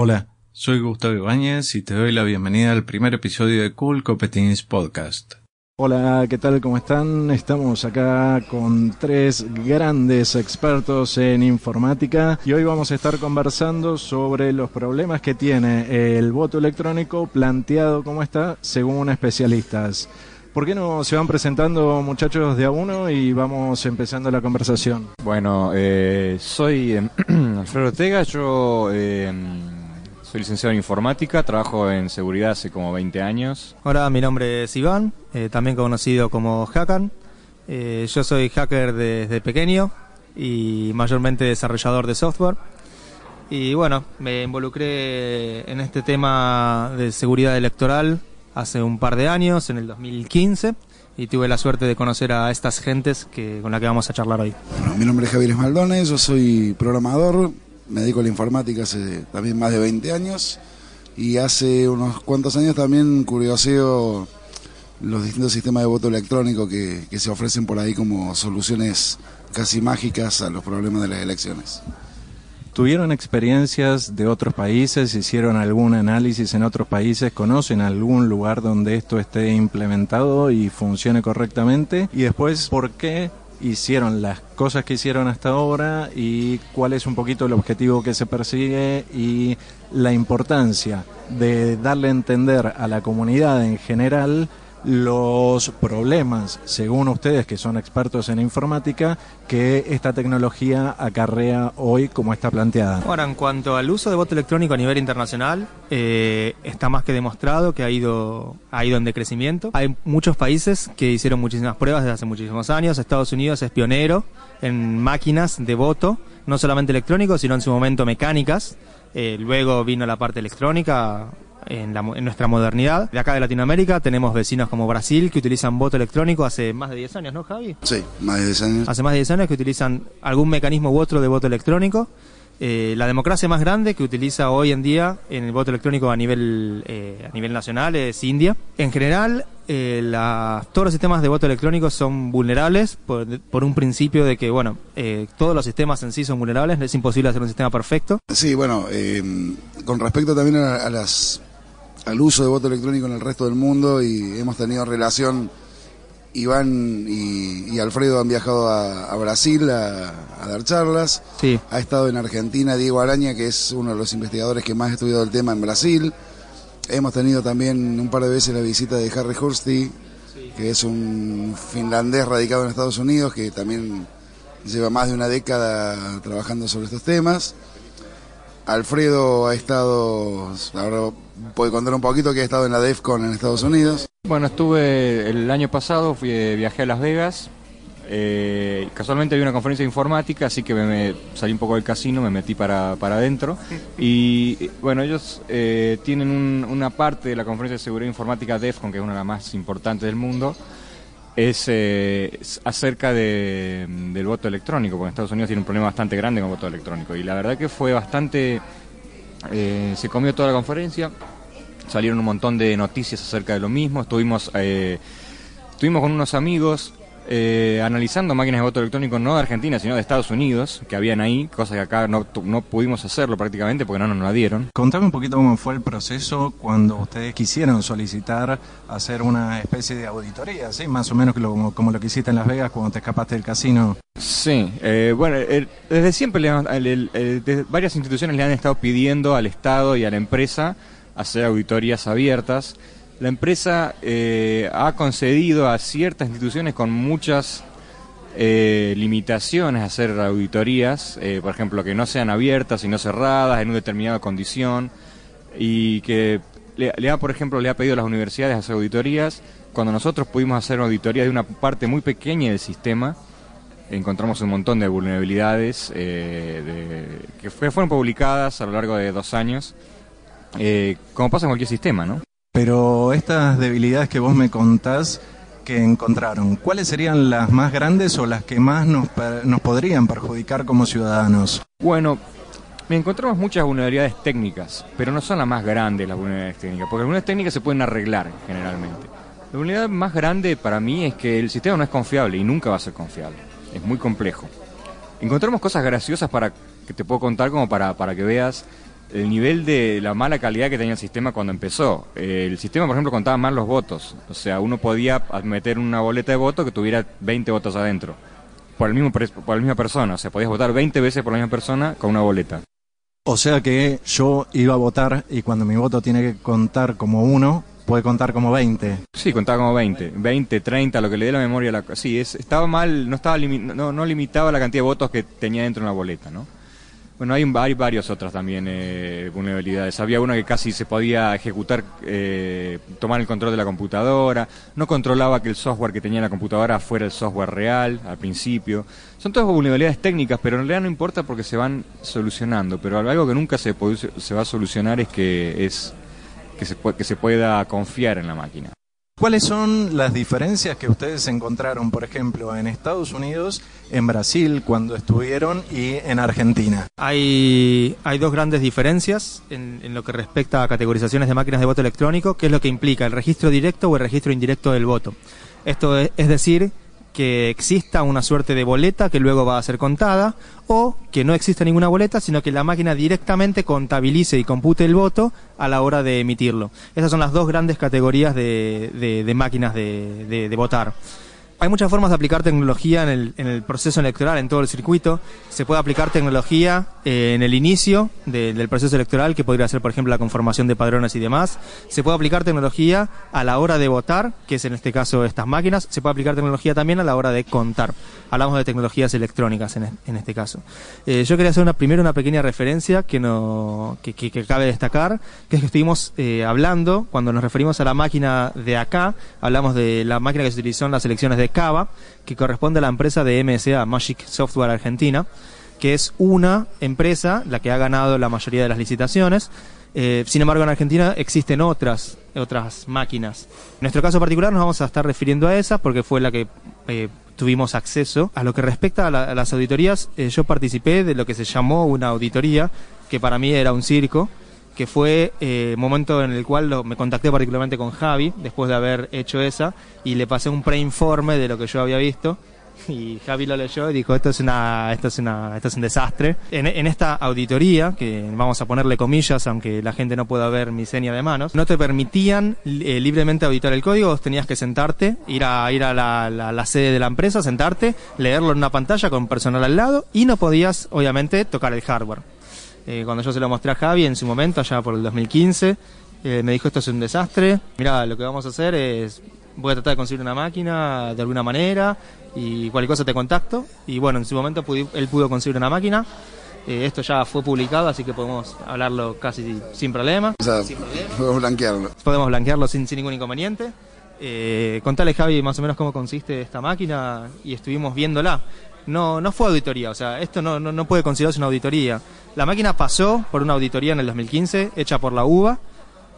Hola, soy Gustavo Ibáñez y te doy la bienvenida al primer episodio de Cool Competence Podcast. Hola, ¿qué tal? ¿Cómo están? Estamos acá con tres grandes expertos en informática y hoy vamos a estar conversando sobre los problemas que tiene el voto electrónico planteado como está según especialistas. ¿Por qué no se van presentando muchachos de a uno y vamos empezando la conversación? Bueno, eh, soy eh, Alfredo Ortega, yo eh, soy licenciado en informática, trabajo en seguridad hace como 20 años. Hola, mi nombre es Iván, eh, también conocido como Hakan. Eh, yo soy hacker desde pequeño y mayormente desarrollador de software. Y bueno, me involucré en este tema de seguridad electoral hace un par de años, en el 2015, y tuve la suerte de conocer a estas gentes que, con las que vamos a charlar hoy. Bueno, mi nombre es Javier Esmaldones, yo soy programador, me dedico a la informática hace también más de 20 años y hace unos cuantos años también curioseo los distintos sistemas de voto electrónico que, que se ofrecen por ahí como soluciones casi mágicas a los problemas de las elecciones. ¿Tuvieron experiencias de otros países? ¿Hicieron algún análisis en otros países? ¿Conocen algún lugar donde esto esté implementado y funcione correctamente? Y después, ¿por qué hicieron las cosas que hicieron hasta ahora y cuál es un poquito el objetivo que se persigue y la importancia de darle a entender a la comunidad en general los problemas, según ustedes que son expertos en informática, que esta tecnología acarrea hoy como está planteada. Ahora, en cuanto al uso de voto electrónico a nivel internacional, eh, está más que demostrado que ha ido, ha ido en decrecimiento. Hay muchos países que hicieron muchísimas pruebas desde hace muchísimos años. Estados Unidos es pionero en máquinas de voto, no solamente electrónicos, sino en su momento mecánicas. Eh, luego vino la parte electrónica, en, la, en, nuestra modernidad. De acá de Latinoamérica tenemos vecinos como Brasil que utilizan voto electrónico hace más de 10 años, ¿no, Javi? Sí, más de 10 años. Hace más de 10 años que utilizan algún mecanismo u otro de voto electrónico. Eh, la democracia más grande que utiliza hoy en día en el voto electrónico a nivel, eh, a nivel nacional es India. En general, eh, la, todos los sistemas de voto electrónico son vulnerables por, por un principio de que, bueno, eh, todos los sistemas en sí son vulnerables, es imposible hacer un sistema perfecto. Sí, bueno, con respecto también a, a las al uso de voto electrónico en el resto del mundo y hemos tenido relación. Iván y, y Alfredo han viajado a, a Brasil a, a, dar charlas. Sí. Ha estado en Argentina Diego Araña, que es uno de los investigadores que más ha estudiado el tema en Brasil. Hemos tenido también un par de veces la visita de Harry Hursti, sí. que es un finlandés radicado en Estados Unidos, que también lleva más de una década trabajando sobre estos temas. Alfredo ha estado, ahora puede contar un poquito que ha estado en la DEFCON en Estados Unidos. Bueno, estuve el año pasado, fui, viajé a Las Vegas. Eh, casualmente había una conferencia de informática, así que me, salí un poco del casino, me metí para, para adentro. Y bueno, ellos eh, tienen un, una parte de la conferencia de seguridad informática DEFCON, que es una de las más importantes del mundo, es, eh, acerca de, del voto electrónico, porque en Estados Unidos tiene un problema bastante grande con el voto electrónico. Y la verdad que fue bastante... Eh, se comió toda la conferencia, salieron un montón de noticias acerca de lo mismo, estuvimos, eh, estuvimos con unos amigos eh, analizando máquinas de voto electrónico no de Argentina, sino de Estados Unidos, que habían ahí, cosa que acá no, no pudimos hacerlo prácticamente porque no nos la dieron. Contame un poquito cómo fue el proceso cuando ustedes quisieron solicitar hacer una especie de auditoría, ¿sí? Más o menos como, como lo que hiciste en Las Vegas cuando te escapaste del casino. Sí, eh, bueno, el, desde siempre le, varias instituciones le han estado pidiendo al Estado y a la empresa hacer auditorías abiertas. La empresa eh, ha concedido a ciertas instituciones con muchas eh, limitaciones hacer auditorías, eh, por ejemplo, que no sean abiertas, sino cerradas en una determinada condición, y que le, ha, por ejemplo, le ha pedido a las universidades hacer auditorías. Cuando nosotros pudimos hacer auditoría de una parte muy pequeña del sistema, encontramos un montón de vulnerabilidades de, que fueron publicadas a lo largo de dos años. Como pasa en cualquier sistema, ¿no? Pero estas debilidades que vos me contás que encontraron, ¿cuáles serían las más grandes o las que más nos, nos podrían perjudicar como ciudadanos? Bueno, me encontramos muchas vulnerabilidades técnicas, pero no son las más grandes las vulnerabilidades técnicas, porque algunas técnicas se pueden arreglar generalmente. La vulnerabilidad más grande para mí es que el sistema no es confiable y nunca va a ser confiable. Es muy complejo. Encontramos cosas graciosas para que te puedo contar como para, para que veas el nivel de la mala calidad que tenía el sistema cuando empezó. el sistema, por ejemplo, contaba mal los votos. O sea, uno podía meter una boleta de voto que tuviera 20 votos adentro. Por, el mismo, por la misma persona. O sea, podías votar 20 veces por la misma persona con una boleta. O sea que yo iba a votar y cuando mi voto tiene que contar como uno, puede contar como 20. Sí, contaba como 20, 20, 30, lo que le dé la memoria. La, sí, es, estaba mal, no, estaba no, no limitaba la cantidad de votos que tenía dentro de una boleta, ¿no? Bueno, hay, hay varias otras también eh, vulnerabilidades. Había una que casi se podía ejecutar, eh, tomar el control de la computadora, no controlaba que el software que tenía la computadora fuera el software real al principio. Son todas vulnerabilidades técnicas, pero en realidad no importa porque se van solucionando. Pero algo que nunca se, se va a solucionar es que, es, que, se, que se pueda confiar en la máquina. ¿Cuáles son las diferencias que ustedes encontraron, por ejemplo, en Estados Unidos, en Brasil cuando estuvieron y en Argentina? Hay, hay dos grandes diferencias en, en, lo que respecta a categorizaciones de máquinas de voto electrónico, que es lo que implica el registro directo o el registro indirecto del voto. Esto es, es decir, que exista una suerte de boleta que luego va a ser contada o que no exista ninguna boleta, sino que la máquina directamente contabilice y compute el voto a la hora de emitirlo. Esas son las dos grandes categorías de, máquinas de votar. Hay muchas formas de aplicar tecnología en el, en el, proceso electoral, en todo el circuito. Se puede aplicar tecnología eh, en el inicio del proceso electoral, que podría ser, por ejemplo, la conformación de padrones y demás. Se puede aplicar tecnología a la hora de votar, que es en este caso estas máquinas. Se puede aplicar tecnología también a la hora de contar. Hablamos de tecnologías electrónicas en, en este caso. Eh, yo quería hacer una, primero una pequeña referencia que, no, que, que, que cabe destacar, que es que estuvimos eh, hablando, cuando nos referimos a la máquina de acá, hablamos de la máquina que se utilizó en las elecciones de Cava, que corresponde a la empresa de MSA, Magic Software Argentina, que es una empresa la que ha ganado la mayoría de las licitaciones. Eh, sin embargo, en Argentina existen otras, otras máquinas. En nuestro caso particular nos vamos a estar refiriendo a esa porque fue la que eh, tuvimos acceso. A lo que respecta a, la, a las auditorías, eh, yo participé de lo que se llamó una auditoría, que para mí era un circo, que fue eh, momento en el cual lo, me contacté particularmente con Javi, después de haber hecho esa, y le pasé un preinforme de lo que yo había visto. Y Javi lo leyó y dijo, esto es una, esto es una, esto es un desastre. En, esta auditoría, que vamos a ponerle comillas, aunque la gente no pueda ver mi seña de manos, no te permitían eh, libremente auditar el código, vos tenías que sentarte, ir a, ir a la, la sede de la empresa, sentarte, leerlo en una pantalla con personal al lado, y no podías, obviamente, tocar el hardware. Eh, cuando yo se lo mostré a Javi en su momento, allá por el 2015, eh, me dijo esto es un desastre, mira, lo que vamos a hacer es, voy a tratar de conseguir una máquina de alguna manera y cualquier cosa te contacto. Y bueno, en su momento él pudo conseguir una máquina. Eh, esto ya fue publicado, así que podemos hablarlo casi sin problema. O sea, sin problema. podemos blanquearlo. Podemos blanquearlo sin, sin ningún inconveniente. Eh, contale, Javi, más o menos cómo consiste esta máquina y estuvimos viéndola. No, no fue auditoría, o sea, esto no, no, puede considerarse una auditoría. La máquina pasó por una auditoría en el 2015, hecha por la UBA,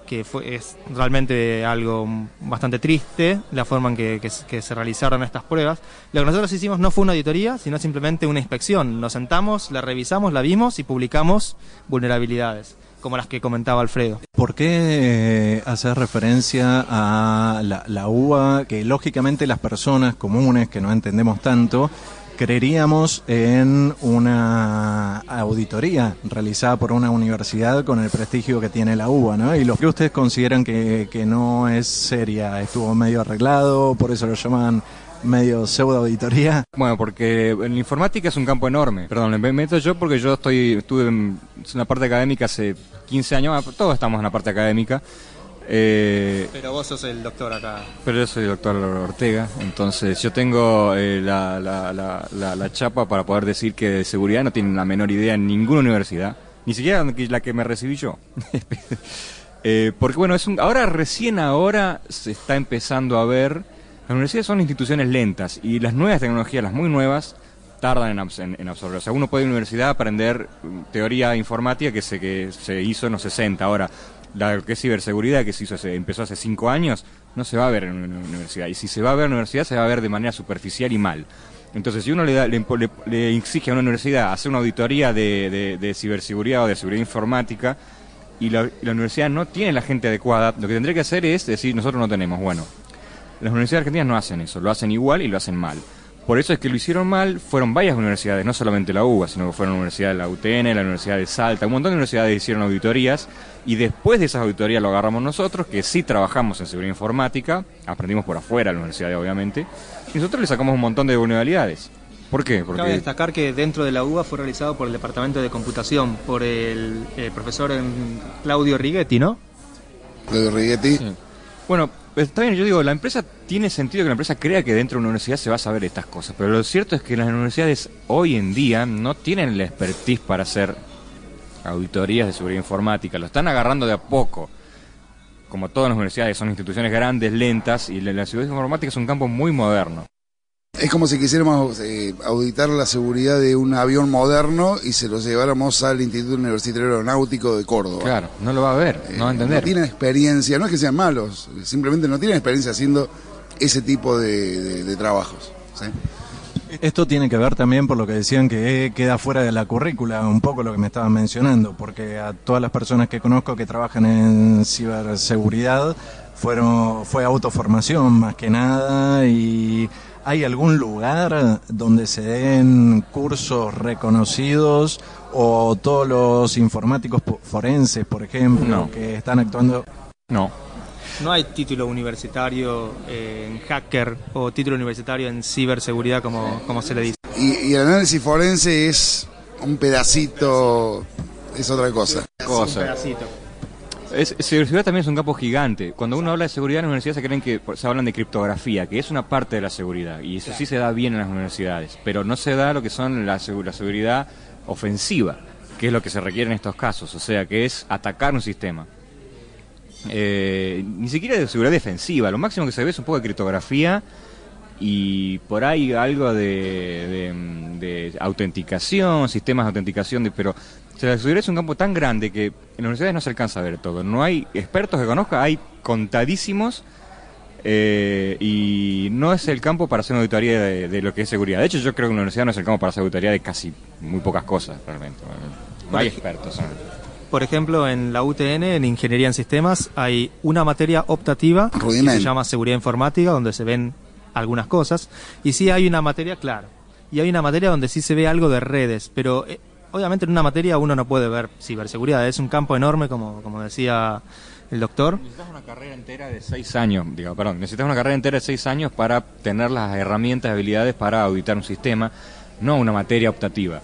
que fue, es realmente algo bastante triste, la forma en que, que, que, se realizaron estas pruebas. Lo que nosotros hicimos no fue una auditoría, sino simplemente una inspección. Nos sentamos, la revisamos, la vimos y publicamos vulnerabilidades como las que comentaba Alfredo. ¿Por qué eh, hacer referencia a la, la UBA, que lógicamente las personas comunes que no entendemos tanto, creeríamos en una auditoría realizada por una universidad con el prestigio que tiene la UBA, ¿no? Y lo que ustedes consideran que, que no es seria, estuvo medio arreglado, por eso lo llaman medio pseudo auditoría. Bueno, porque en informática es un campo enorme. Perdón, me meto yo porque yo estoy estuve en una parte académica hace 15 años, todos estamos en la parte académica. Eh, pero vos sos el doctor acá. Pero yo soy el doctor Ortega, entonces yo tengo eh, la, la, la, la, chapa para poder decir que de seguridad no tienen la menor idea en ninguna universidad, ni siquiera la que me recibí yo. eh, porque bueno, es un, ahora recién ahora se está empezando a ver, las universidades son instituciones lentas y las nuevas tecnologías, las muy nuevas, tardan en, en, absorber. O sea, uno puede en la universidad aprender teoría informática que se, que se hizo en los 60. Ahora, la que es ciberseguridad que se hizo hace, empezó hace cinco años, no se va a ver en una universidad. Y si se va a ver en una universidad, se va a ver de manera superficial y mal. Entonces, si uno le, da, le, exige a una universidad hacer una auditoría de, de, de ciberseguridad o de seguridad informática, y la, la, universidad no tiene la gente adecuada, lo que tendría que hacer es decir, nosotros no tenemos. Bueno, las universidades argentinas no hacen eso, lo hacen igual y lo hacen mal. Por eso es que lo hicieron mal, fueron varias universidades, no solamente la UBA, sino que fueron la Universidad de la UTN, la Universidad de Salta, un montón de universidades hicieron auditorías y después de esas auditorías lo agarramos nosotros, que sí trabajamos en seguridad informática, aprendimos por afuera la universidad obviamente, y nosotros le sacamos un montón de vulnerabilidades. ¿Por qué? Porque... Cabe destacar que dentro de la UBA fue realizado por el Departamento de Computación, por el, profesor Claudio Righetti, ¿no? Claudio Righetti. Bueno, está bien, yo digo, la empresa tiene sentido que la empresa crea que dentro de una universidad se va a saber estas cosas, pero lo cierto es que las universidades hoy en día no tienen la expertise para hacer auditorías de seguridad informática, lo están agarrando de a poco. Como todas las universidades son instituciones grandes, lentas, y la seguridad informática es un campo muy moderno. Es como si quisiéramos eh, auditar la seguridad de un avión moderno y se lo lleváramos al Instituto Universitario Aeronáutico de Córdoba. Claro, no lo va a ver, no va a entender. No tienen experiencia, no es que sean malos, simplemente no tienen experiencia haciendo ese tipo de, trabajos. Esto tiene que ver también por lo que decían que queda fuera de la currícula, un poco lo que me estaban mencionando, porque a todas las personas que conozco que trabajan en ciberseguridad fueron, fue autoformación más que nada y ¿Hay algún lugar donde se den cursos reconocidos o todos los informáticos forenses, por ejemplo, que están actuando? No. No hay título universitario en hacker o título universitario en ciberseguridad, como, como se le dice. Y, el análisis forense es un pedacito, es otra cosa. cosa. un pedacito. Es, seguridad también es un campo gigante. Cuando uno habla de seguridad en la universidad se creen que se hablan de criptografía, que es una parte de la seguridad, y eso sí se da bien en las universidades, pero no se da lo que son la, seguridad ofensiva, que es lo que se requiere en estos casos, o sea, que es atacar un sistema. Eh, ni siquiera de seguridad defensiva, lo máximo que se ve es un poco de criptografía y por ahí algo de, de autenticación, sistemas de autenticación, de, pero sea, la seguridad es un campo tan grande que en las universidades no se alcanza a ver todo. No hay expertos que conozca, hay contadísimos eh, y no es el campo para hacer una auditoría de, lo que es seguridad. De hecho, yo creo que una universidad no es el campo para hacer auditoría de casi muy pocas cosas, realmente. No hay expertos. Por ejemplo, en la UTN, en Ingeniería en Sistemas, hay una materia optativa que se llama Seguridad Informática, donde se ven algunas cosas. Y sí hay una materia, claro, y hay una materia donde sí se ve algo de redes, pero eh, obviamente en una materia uno no puede ver ciberseguridad, es un campo enorme, como, como decía el doctor. Necesitas una carrera entera de seis años, digo, perdón, necesitas una carrera entera de seis años para tener las herramientas habilidades para auditar un sistema, no una materia optativa.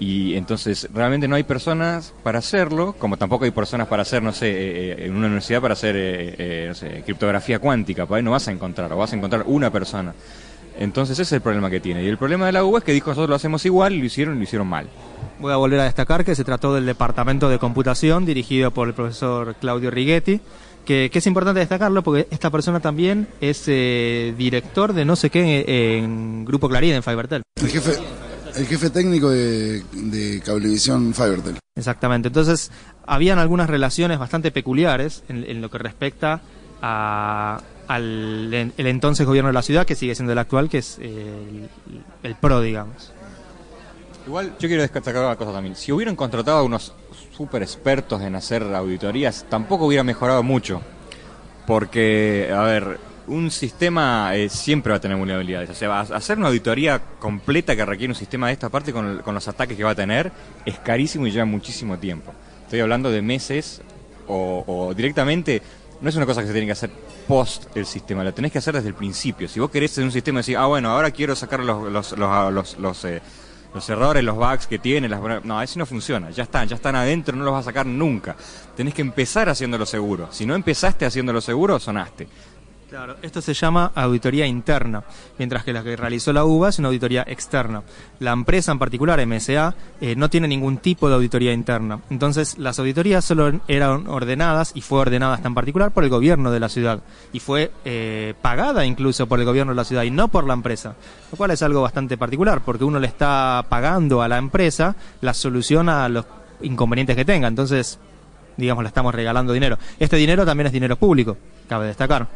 Y entonces realmente no hay personas para hacerlo, como tampoco hay personas para hacer, no sé, eh, eh, en una universidad para hacer, eh, sé, criptografía cuántica, por ahí no vas a encontrar, vas a encontrar una persona. Entonces ese es el problema que tiene. Y el problema de la U es que dijo nosotros lo hacemos igual lo hicieron y lo hicieron mal. Voy a volver a destacar que se trató del Departamento de Computación dirigido por el profesor Claudio Righetti, que, es importante destacarlo porque esta persona también es eh, director de no sé qué en, Grupo Clarín, en Fibertel. El jefe, el jefe técnico de, de Cablevisión Fibertel. Exactamente, entonces habían algunas relaciones bastante peculiares en, lo que respecta a, al el entonces gobierno de la ciudad, que sigue siendo el actual, que es el, el PRO, digamos. Igual yo quiero destacar una cosa también. Si hubieran contratado a unos super expertos en hacer auditorías, tampoco hubiera mejorado mucho. Porque, a ver, un sistema eh, siempre va a tener vulnerabilidades. O sea, hacer una auditoría completa que requiere un sistema de esta parte con, los ataques que va a tener es carísimo y lleva muchísimo tiempo. Estoy hablando de meses o, directamente, no es una cosa que se tiene que hacer post el sistema, la tenés que hacer desde el principio. Si vos querés en un sistema decir, ah, bueno, ahora quiero sacar los eh, los errores, los bugs que tiene, las... no, eso no funciona, ya están, ya están adentro, no los vas a sacar nunca. Tenés que empezar haciéndolo seguro. Si no empezaste haciéndolo seguro, sonaste. Claro, esto se llama auditoría interna, mientras que la que realizó la UBA es una auditoría externa. La empresa en particular, MSA, eh, no tiene ningún tipo de auditoría interna. Entonces, las auditorías solo eran ordenadas, y fue ordenada hasta en particular por el gobierno de la ciudad, y fue eh, pagada incluso por el gobierno de la ciudad y no por la empresa, lo cual es algo bastante particular, porque uno le está pagando a la empresa la solución a los inconvenientes que tenga. Entonces, digamos, le estamos regalando dinero. Este dinero también es dinero público, cabe destacar.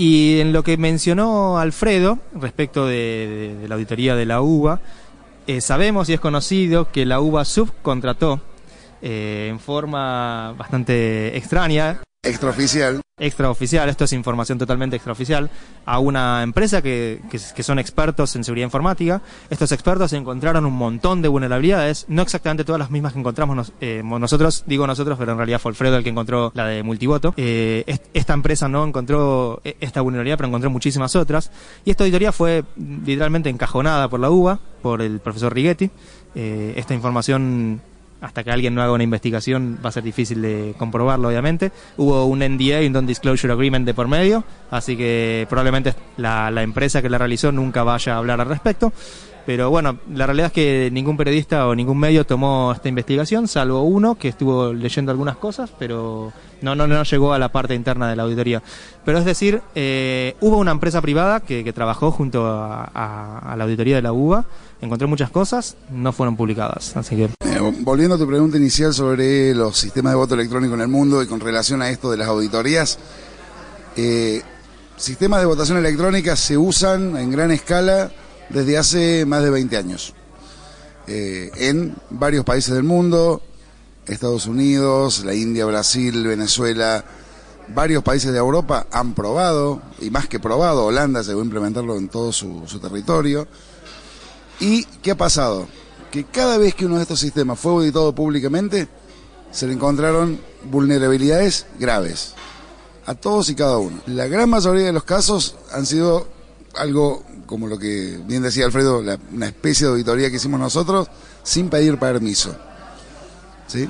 Y en lo que mencionó Alfredo respecto de, la auditoría de la UBA, eh, sabemos y es conocido que la UBA subcontrató eh, en forma bastante extraña extraoficial. Extraoficial, esto es información totalmente extraoficial, a una empresa que, que, son expertos en seguridad informática. Estos expertos encontraron un montón de vulnerabilidades, no exactamente todas las mismas que encontramos eh, nosotros, digo nosotros, pero en realidad fue Alfredo el que encontró la de multivoto. Eh, esta empresa no encontró e, esta vulnerabilidad, pero encontró muchísimas otras. Y esta auditoría fue literalmente encajonada por la UBA, por el profesor Righetti. Eh, esta información hasta que alguien no haga una investigación va a ser difícil de comprobarlo, obviamente. Hubo un NDA, un Non-Disclosure Agreement de por medio, así que probablemente la, la, empresa que la realizó nunca vaya a hablar al respecto. Pero bueno, la realidad es que ningún periodista o ningún medio tomó esta investigación, salvo uno que estuvo leyendo algunas cosas, pero no, no, no llegó a la parte interna de la auditoría. Pero es decir, eh, hubo una empresa privada que, trabajó junto a, la auditoría de la UBA, encontré muchas cosas, no fueron publicadas. Eh, volviendo a tu pregunta inicial sobre los sistemas de voto electrónico en el mundo y con relación a esto de las auditorías, eh, sistemas de votación electrónica se usan en gran escala desde hace más de 20 años. Eh, en varios países del mundo, Estados Unidos, la India, Brasil, Venezuela, varios países de Europa han probado, y más que probado, Holanda llegó a implementarlo en todo su, su territorio. ¿Y qué ha pasado? Que cada vez que uno de estos sistemas fue auditado públicamente, se le encontraron vulnerabilidades graves. A todos y cada uno. La gran mayoría de los casos han sido algo como lo que bien decía Alfredo, una especie de auditoría que hicimos nosotros sin pedir permiso. ¿Sí?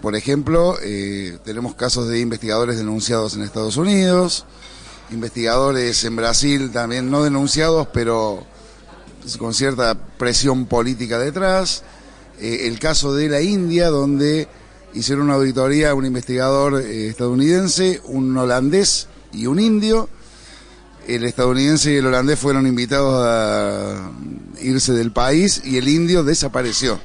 Por ejemplo, eh, tenemos casos de investigadores denunciados en Estados Unidos, investigadores en Brasil también no denunciados, pero con cierta presión política detrás. Eh, el caso de la India, donde hicieron una auditoría un investigador eh, estadounidense, un holandés y un indio, el estadounidense y el holandés fueron invitados a irse del país y el indio desapareció.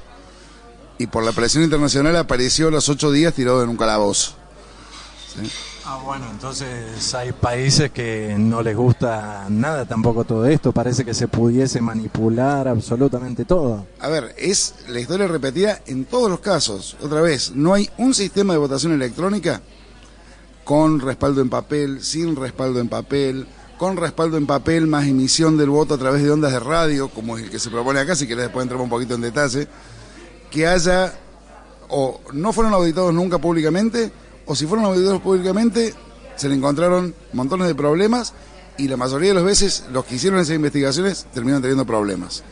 Y por la presión internacional apareció a los ocho días tirado en un calabozo. Ah, bueno, entonces hay países que no les gusta nada tampoco todo esto. Parece que se pudiese manipular absolutamente todo. A ver, es la historia repetida en todos los casos. Otra vez, no hay un sistema de votación electrónica con respaldo en papel, sin respaldo en papel, con respaldo en papel más emisión del voto a través de ondas de radio, como es el que se propone acá, si querés después entramos un poquito en detalle, que haya, o no fueron auditados nunca públicamente, o si fueron auditados públicamente, se le encontraron montones de problemas y la mayoría de las veces los que hicieron esas investigaciones terminan teniendo problemas.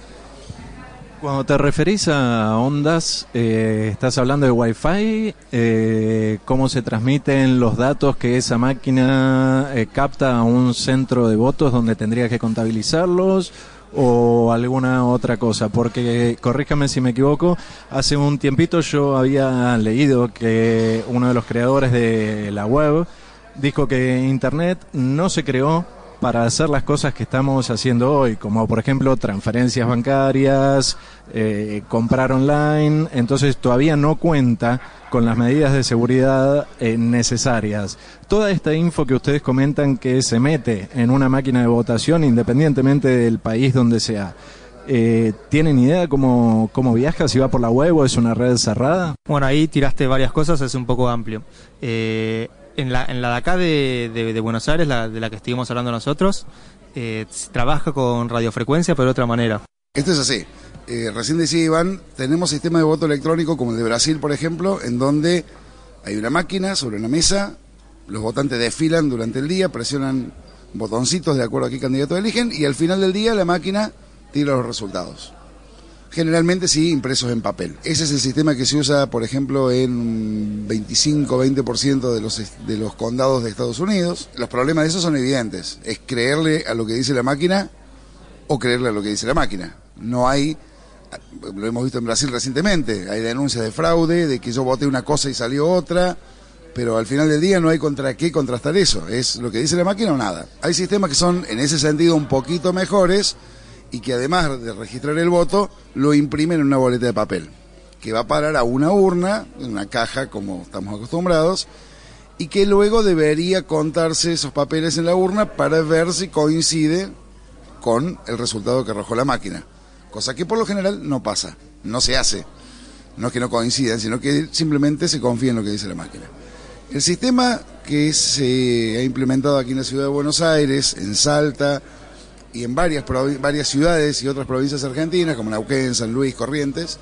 Cuando te referís a ondas, eh, estás hablando de Wi-Fi, eh, cómo se transmiten los datos que esa máquina eh, capta a un centro de votos donde tendría que contabilizarlos o alguna otra cosa, porque corríjame si me equivoco, hace un tiempito yo había leído que uno de los creadores de la web dijo que Internet no se creó para hacer las cosas que estamos haciendo hoy, como por ejemplo transferencias bancarias, eh, comprar online, entonces todavía no cuenta con las medidas de seguridad eh, necesarias. Toda esta info que ustedes comentan que se mete en una máquina de votación independientemente del país donde sea. Eh, ¿Tienen idea cómo, cómo viaja? ¿Si va por la web o es una red cerrada? Bueno, ahí tiraste varias cosas, es un poco amplio. Eh, en la, en la de acá de, Buenos Aires, la, de la que estuvimos hablando nosotros, eh, trabaja con radiofrecuencia, pero de otra manera. Esto es así. Eh, recién decía Iván, tenemos sistema de voto electrónico como el de Brasil, por ejemplo, en donde hay una máquina sobre una mesa, los votantes desfilan durante el día, presionan botoncitos de acuerdo a qué candidato eligen y al final del día la máquina tira los resultados generalmente sí impresos en papel. Ese es el sistema que se usa, por ejemplo, en 25-20% de los, de los condados de Estados Unidos. Los problemas de eso son evidentes. Es creerle a lo que dice la máquina o creerle a lo que dice la máquina. No hay, lo hemos visto en Brasil recientemente, hay denuncias de fraude, de que yo voté una cosa y salió otra, pero al final del día no hay contra qué contrastar eso. Es lo que dice la máquina o nada. Hay sistemas que son en ese sentido un poquito mejores y que además de registrar el voto, lo imprimen en una boleta de papel, que va a parar a una urna, en una caja como estamos acostumbrados, y que luego debería contarse esos papeles en la urna para ver si coincide con el resultado que arrojó la máquina. Cosa que por lo general no pasa, no se hace. No es que no coincidan, sino que simplemente se confía en lo que dice la máquina. El sistema que se ha implementado aquí en la ciudad de Buenos Aires, en Salta y en varias, varias ciudades y otras provincias argentinas, como Neuquén, San Luis, Corrientes,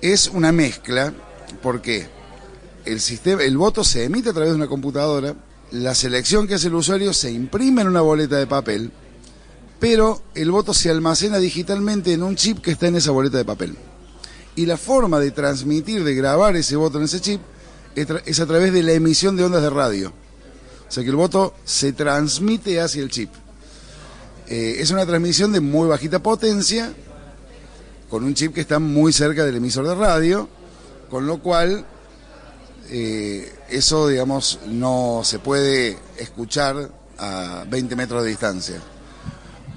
es una mezcla, porque el, sistema, el voto se emite a través de una computadora, la selección que hace el usuario se imprime en una boleta de papel, pero el voto se almacena digitalmente en un chip que está en esa boleta de papel. Y la forma de transmitir, de grabar ese voto en ese chip, es a través de la emisión de ondas de radio. O sea que el voto se transmite hacia el chip. Eh, es una transmisión de muy bajita potencia, con un chip que está muy cerca del emisor de radio, con lo cual eh, eso, digamos, no se puede escuchar a 20 metros de distancia.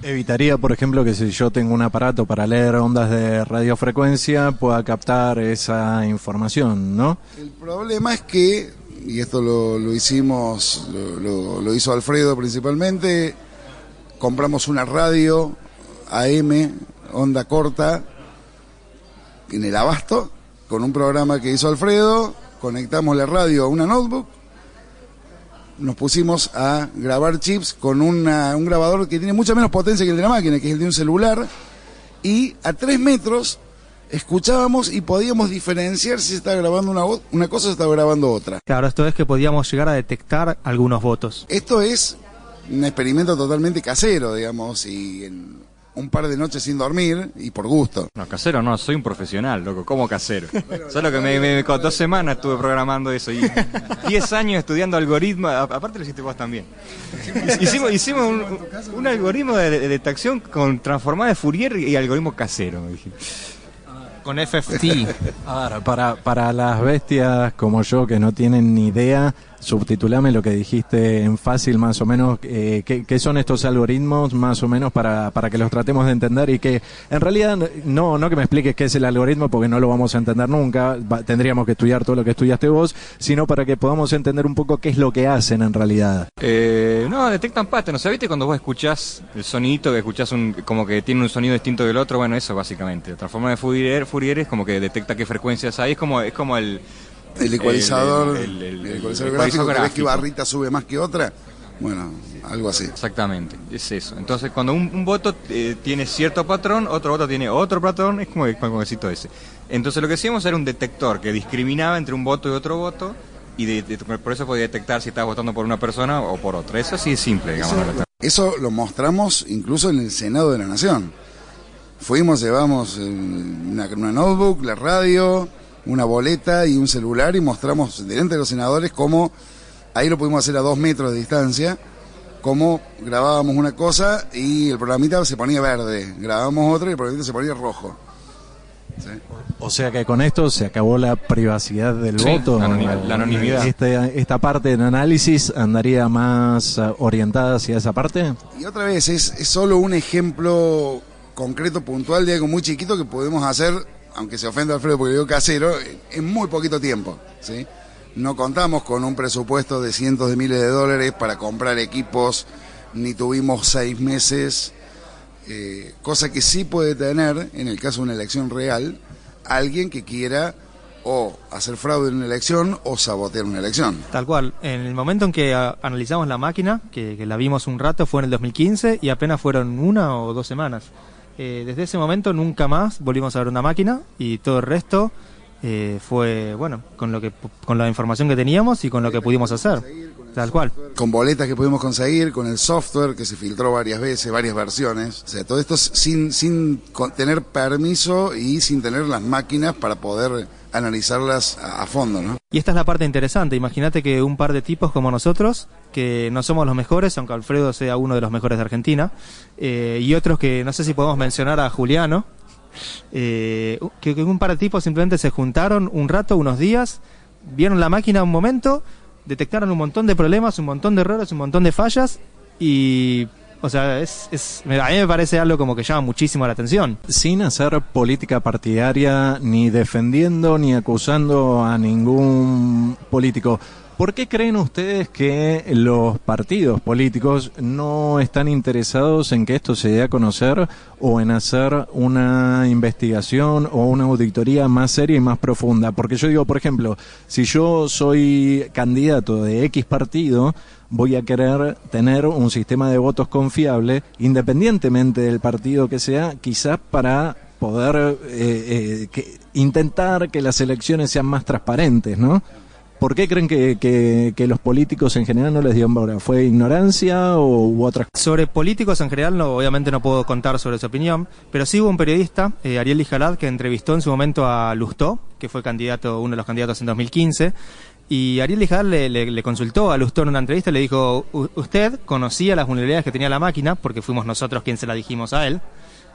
Evitaría, por ejemplo, que si yo tengo un aparato para leer ondas de radiofrecuencia, pueda captar esa información, ¿no? El problema es que, y esto lo, hicimos, lo, hizo Alfredo principalmente, compramos una radio AM, onda corta, en el abasto, con un programa que hizo Alfredo, conectamos la radio a una notebook nos pusimos a grabar chips con un grabador que tiene mucha menos potencia que el de la máquina, que es el de un celular, y a tres metros escuchábamos y podíamos diferenciar si se estaba grabando una, una cosa o se estaba grabando otra. Claro, esto es que podíamos llegar a detectar algunos votos. Esto es un experimento totalmente casero, digamos, y en, un par de noches sin dormir y por gusto. No, casero no, soy un profesional, loco, como casero. Solo que me, me, dos semanas estuve programando eso y diez años estudiando algoritmos, aparte lo hiciste vos también. Hicimos, hicimos un, algoritmo de, detección con transformada de Fourier y algoritmo casero, me dije. Con FFT. Ahora, para, para las bestias como yo que no tienen ni idea, subtitulame lo que dijiste en fácil más o menos, eh, ¿qué, son estos algoritmos más o menos para, para que los tratemos de entender y que en realidad no, no que me expliques qué es el algoritmo porque no lo vamos a entender nunca, tendríamos que estudiar todo lo que estudiaste vos, sino para que podamos entender un poco qué es lo que hacen en realidad. Eh, no, detectan patrones, ¿no ¿viste cuando vos escuchás el sonidito, que escuchás un, como que tiene un sonido distinto del otro? Bueno, eso básicamente. La transforma de Fourier, Fourier es como que detecta qué frecuencias hay, es como, es como el el ecualizador, el, ecualizador gráfico, ves que barrita sube más que otra. Bueno, algo así. Exactamente, es eso. Entonces, cuando un, voto eh, tiene cierto patrón, otro voto tiene otro patrón, es como el conocito ese. Entonces, lo que hacíamos era un detector que discriminaba entre un voto y otro voto, y por eso podía detectar si estaba votando por una persona o por otra. Eso sí es simple, digamos. Eso, lo mostramos incluso en el Senado de la Nación. Fuimos, llevamos una notebook, la radio, una boleta y un celular y mostramos delante de los senadores cómo, ahí lo pudimos hacer a dos metros de distancia, cómo grabábamos una cosa y el programita se ponía verde, grabábamos otra y el programita se ponía rojo. O sea que con esto se acabó la privacidad del voto. La anonimidad. Este, esta parte del análisis andaría más eh, orientada hacia esa parte. Y otra vez, es, es solo un ejemplo concreto, puntual de algo muy chiquito que podemos hacer aunque se ofenda Alfredo porque digo casero, en muy poquito tiempo. ¿sí? No contamos con un presupuesto de cientos de miles de dólares para comprar equipos, ni tuvimos seis meses, eh, cosa que sí puede tener, en el caso de una elección real, alguien que quiera o hacer fraude en una elección o sabotear una elección. Tal cual. En el momento en que analizamos la máquina, que la vimos un rato, fue en el 2015 y apenas fueron una o dos semanas. Eh, desde ese momento nunca más volvimos a ver una máquina y todo el resto eh, fue, bueno, con, lo que, con la información que teníamos y con lo que pudimos hacer. Tal cual. Con boletas que pudimos conseguir, con el software que se filtró varias veces, varias versiones. O sea, todo esto sin, sin tener permiso y sin tener las máquinas para poder analizarlas a, fondo, ¿no? Y esta es la parte interesante. Imagínate que un par de tipos como nosotros, que no somos los mejores, aunque Alfredo sea uno de los mejores de Argentina, eh, y otros que no sé si podemos mencionar a Juliano, eh, que, un par de tipos simplemente se juntaron un rato, unos días, vieron la máquina un momento, detectaron un montón de problemas, un montón de errores, un montón de fallas y o sea, es, a mí me parece algo como que llama muchísimo la atención. Sin hacer política partidaria, ni defendiendo ni acusando a ningún político. ¿Por qué creen ustedes que los partidos políticos no están interesados en que esto se dé a conocer o en hacer una investigación o una auditoría más seria y más profunda? Porque yo digo, por ejemplo, si yo soy candidato de X partido, voy a querer tener un sistema de votos confiable, independientemente del partido que sea, quizás para poder eh, eh, intentar que las elecciones sean más transparentes, ¿no? ¿Por qué creen que, los políticos en general no les dieron bola? ¿Fue ignorancia o hubo otra Sobre políticos en general, no, obviamente no puedo contar sobre su opinión, pero sí hubo un periodista, eh, Ariel Lijalad, que entrevistó en su momento a Lustó, que fue candidato, uno de los candidatos en 2015, y Ariel Lijalad le, consultó a Lustó en una entrevista y le dijo, usted conocía las vulnerabilidades que tenía la máquina, porque fuimos nosotros quienes se la dijimos a él,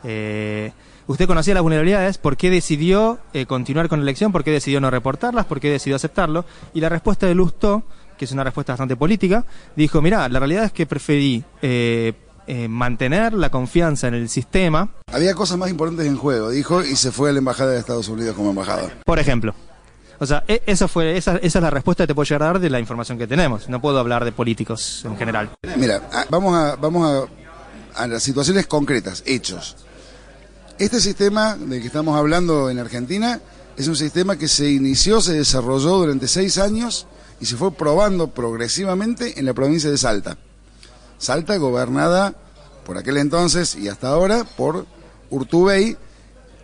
eh, Usted conocía las vulnerabilidades, ¿por qué decidió eh, continuar con la elección? ¿Por qué decidió no reportarlas? ¿Por qué decidió aceptarlo? Y la respuesta de Lustó, que es una respuesta bastante política, dijo, mira, la realidad es que preferí eh, eh, mantener la confianza en el sistema. Había cosas más importantes en juego, dijo, y se fue a la Embajada de Estados Unidos como embajador. Por ejemplo. O sea, e, eso fue, esa, esa, es la respuesta que te puedo llegar a dar de la información que tenemos. No puedo hablar de políticos en general. Mira, ah, vamos a, vamos a, a las situaciones concretas, hechos. Este sistema del que estamos hablando en Argentina es un sistema que se inició, se desarrolló durante seis años y se fue probando progresivamente en la provincia de Salta. Salta gobernada por aquel entonces y hasta ahora por Urtubey,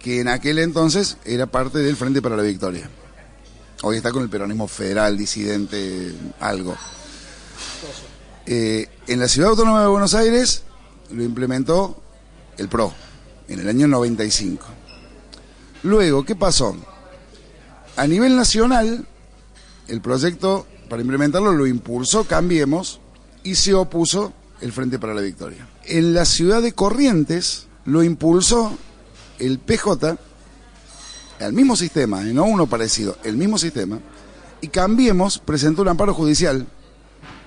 que en aquel entonces era parte del Frente para la Victoria. Hoy está con el peronismo federal, disidente, algo. Eh, en la Ciudad Autónoma de Buenos Aires lo implementó el PRO, en el año 95. Luego, ¿qué pasó? A nivel nacional, el proyecto para implementarlo lo impulsó Cambiemos y se opuso el Frente para la Victoria. En la ciudad de Corrientes lo impulsó el PJ, el mismo sistema, no uno parecido, el mismo sistema, y Cambiemos presentó un amparo judicial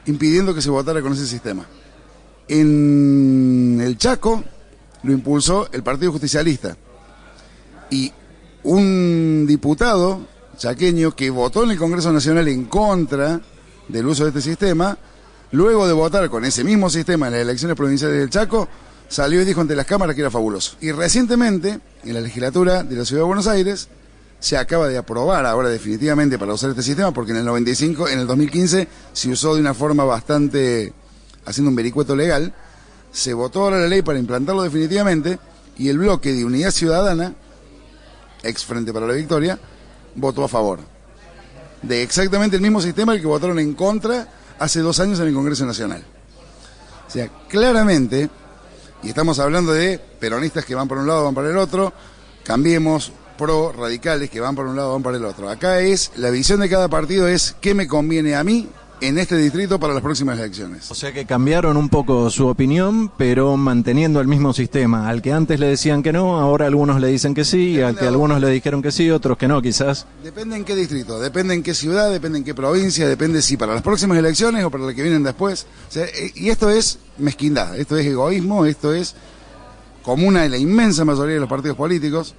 impidiendo que se votara con ese sistema. En el Chaco, lo impulsó el Partido Justicialista. Y un diputado chaqueño que votó en el Congreso Nacional en contra del uso de este sistema, luego de votar con ese mismo sistema en las elecciones provinciales del Chaco, salió y dijo ante las cámaras que era fabuloso. Y recientemente, en la legislatura de la Ciudad de Buenos Aires, se acaba de aprobar ahora definitivamente para usar este sistema, porque en el 95, en el 2015, se usó de una forma bastante, haciendo un vericueto legal, se votó ahora la ley para implantarlo definitivamente y el bloque de Unidad Ciudadana, ex Frente para la Victoria, votó a favor. De exactamente el mismo sistema el que votaron en contra hace dos años en el Congreso Nacional. O sea, claramente, y estamos hablando de peronistas que van por un lado, van para el otro, cambiemos pro radicales que van por un lado, van para el otro. Acá es, la visión de cada partido es qué me conviene a mí en este distrito para las próximas elecciones. O sea que cambiaron un poco su opinión, pero manteniendo el mismo sistema. Al que antes le decían que no, ahora algunos le dicen que sí, al que algunos le dijeron que sí, otros que no, quizás. Depende en qué distrito, depende en qué ciudad, depende en qué provincia, depende si para las próximas elecciones o para las que vienen después. Eh, y esto es mezquindad, esto es egoísmo, esto es comuna de la inmensa mayoría de los partidos políticos.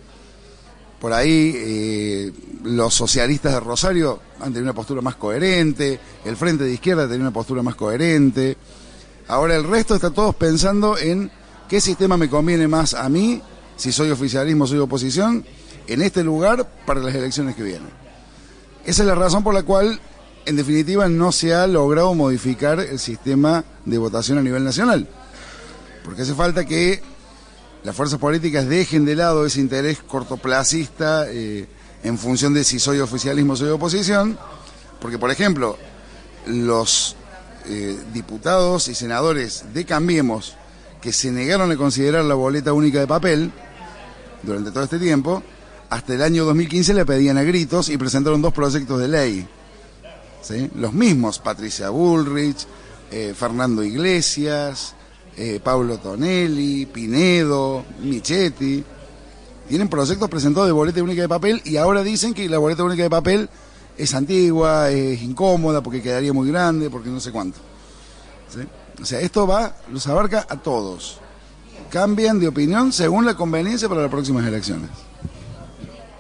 Por ahí eh, los socialistas de Rosario han tenido una postura más coherente, el Frente de Izquierda tiene una postura más coherente. Ahora el resto está todos pensando en qué sistema me conviene más a mí, si soy oficialismo soy oposición, en este lugar para las elecciones que vienen. Esa es la razón por la cual, en definitiva, no se ha logrado modificar el sistema de votación a nivel nacional. Porque hace falta que las fuerzas políticas dejen de lado ese interés cortoplacista eh, en función de si soy oficialismo o soy oposición, porque por ejemplo, los eh, diputados y senadores de Cambiemos que se negaron a considerar la boleta única de papel durante todo este tiempo, hasta el año 2015 le pedían a gritos y presentaron dos proyectos de ley. Los mismos, Patricia Bullrich, eh, Fernando Iglesias, eh, Pablo Tonelli, Pinedo, Michetti. Tienen proyectos presentados de boleta única de papel y ahora dicen que la boleta única de papel es antigua, es incómoda porque quedaría muy grande, porque no sé cuánto. O sea, esto va, los abarca a todos. Cambian de opinión según la conveniencia para las próximas elecciones.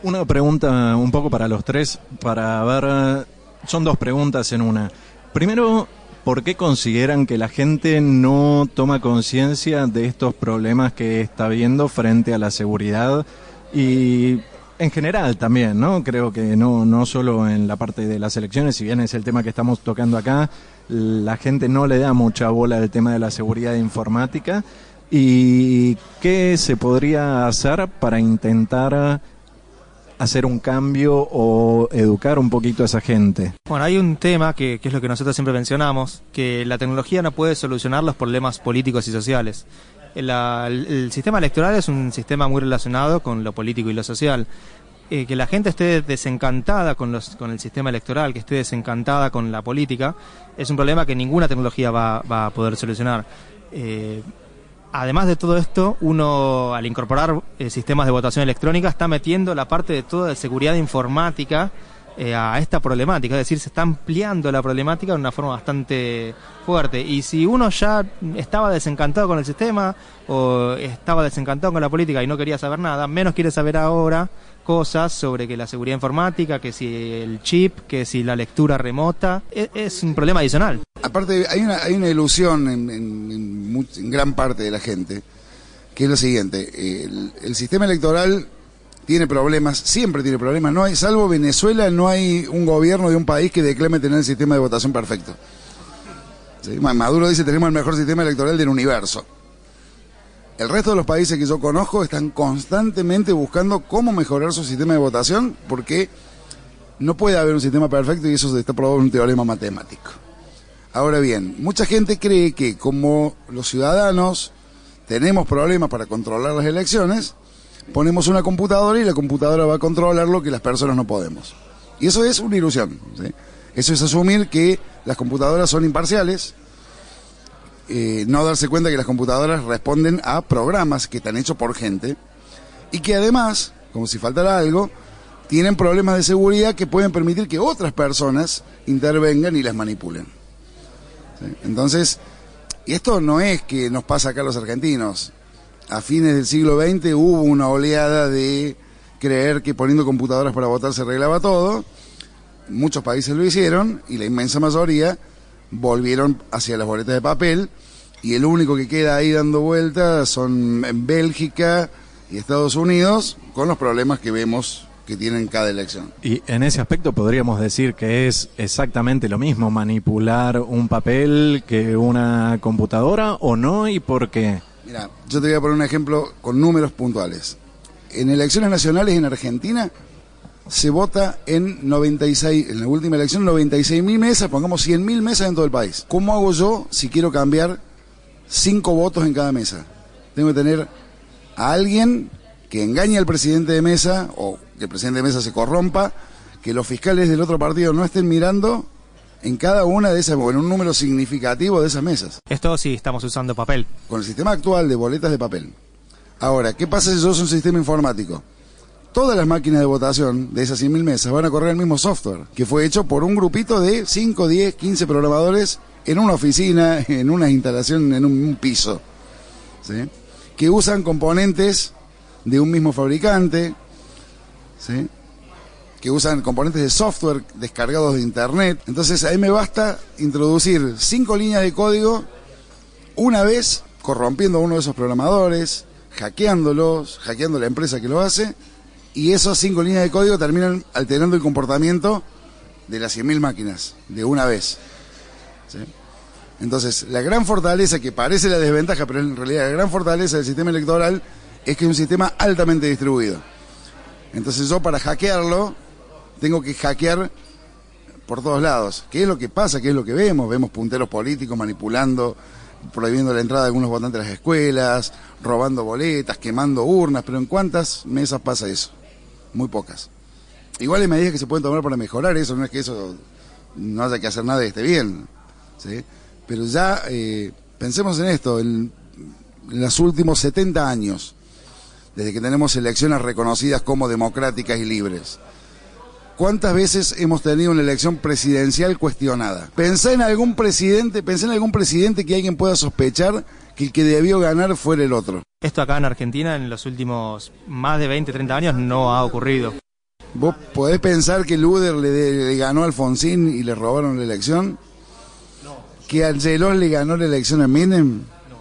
Una pregunta un poco para los tres, para ver son dos preguntas en una. Primero, ¿por qué consideran que la gente no toma conciencia de estos problemas que está viendo frente a la seguridad? Y en general también, ¿no? Creo que no, no solo en la parte de las elecciones, si bien es el tema que estamos tocando acá, la gente no le da mucha bola al tema de la seguridad informática. ¿Y qué se podría hacer para intentar hacer un cambio o educar un poquito a esa gente? Bueno, hay un tema que, es lo que nosotros siempre mencionamos, que la tecnología no puede solucionar los problemas políticos y sociales. El, sistema electoral es un sistema muy relacionado con lo político y lo social. Eh, que la gente esté desencantada con, los, con el sistema electoral, que esté desencantada con la política, es un problema que ninguna tecnología va, va a poder solucionar. Eh, además de todo esto, uno al incorporar eh, sistemas de votación electrónica está metiendo la parte de toda de seguridad informática eh, a esta problemática, es decir, se está ampliando la problemática de una forma bastante fuerte. Y si uno ya estaba desencantado con el sistema o estaba desencantado con la política y no quería saber nada, menos quiere saber ahora cosas sobre que la seguridad informática, que si el chip, que si la lectura remota, e, es, un problema adicional. Aparte, hay una, hay una ilusión en, gran parte de la gente, que es lo siguiente, el, sistema electoral tiene problemas, siempre tiene problemas, no hay, salvo Venezuela, no hay un gobierno de un país que declame tener el sistema de votación perfecto. Maduro dice tenemos el mejor sistema electoral del universo. El resto de los países que yo conozco están constantemente buscando cómo mejorar su sistema de votación porque no puede haber un sistema perfecto y eso se está probado en un teorema matemático. Ahora bien, mucha gente cree que como los ciudadanos tenemos problemas para controlar las elecciones, ponemos una computadora y la computadora va a controlar lo que las personas no podemos. Y eso es una ilusión. Eso es asumir que las computadoras son imparciales, eh, no darse cuenta que las computadoras responden a programas que están hechos por gente y que además, como si faltara algo, tienen problemas de seguridad que pueden permitir que otras personas intervengan y las manipulen. Entonces, esto no es que nos pasa acá a los argentinos. A fines del siglo XX hubo una oleada de creer que poniendo computadoras para votar se arreglaba todo. Muchos países lo hicieron y la inmensa mayoría volvieron hacia las boletas de papel y el único que queda ahí dando vueltas son Bélgica y Estados Unidos con los problemas que vemos que tienen cada elección. Y en ese aspecto podríamos decir que es exactamente lo mismo manipular un papel que una computadora o no y por qué. Mira, yo te voy a poner un ejemplo con números puntuales. En elecciones nacionales en Argentina se vota en 96, en la última elección 96 mil mesas, pongamos 100 mil mesas en todo el país. ¿Cómo hago yo si quiero cambiar cinco votos en cada mesa? Tengo que tener a alguien que engañe al presidente de mesa o que el presidente de mesa se corrompa, que los fiscales del otro partido no estén mirando en cada una de esas, o en un número significativo de esas mesas. Esto sí, estamos usando papel. Con el sistema actual de boletas de papel. Ahora, ¿qué pasa si yo soy un sistema informático? todas las máquinas de votación de esas 100.000 mesas van a correr el mismo software, que fue hecho por un grupito de 5, 10, 15 programadores en una oficina, en una instalación, en un, piso, ¿sí? que usan componentes de un mismo fabricante, ¿sí? Que usan componentes de software descargados de internet. Entonces ahí me basta introducir cinco líneas de código una vez corrompiendo a uno de esos programadores, hackeándolos, hackeando la empresa que lo hace y esas cinco líneas de código terminan alterando el comportamiento de las 100.000 máquinas de una vez. Entonces, la gran fortaleza, que parece la desventaja, pero en realidad la gran fortaleza del sistema electoral es que es un sistema altamente distribuido. Entonces yo para hackearlo tengo que hackear por todos lados. ¿Qué es lo que pasa? ¿Qué es lo que vemos? Vemos punteros políticos manipulando, prohibiendo la entrada de algunos votantes a las escuelas, robando boletas, quemando urnas, pero ¿en cuántas mesas pasa eso? muy pocas. Igual hay medidas que se pueden tomar para mejorar eso, no es que eso no haya que hacer nada y esté bien. ¿sí? Pero ya eh, pensemos en esto, en, los últimos 70 años, desde que tenemos elecciones reconocidas como democráticas y libres, ¿cuántas veces hemos tenido una elección presidencial cuestionada? Pensé en algún presidente, pensé en algún presidente que alguien pueda sospechar que el que debió ganar fuera el otro. Esto acá en Argentina en los últimos más de 20, 30 años no ha ocurrido. ¿Vos podés pensar que Luder le, ganó a Alfonsín y le robaron la elección? No. ¿Que Angelós le ganó la elección a Menem? No.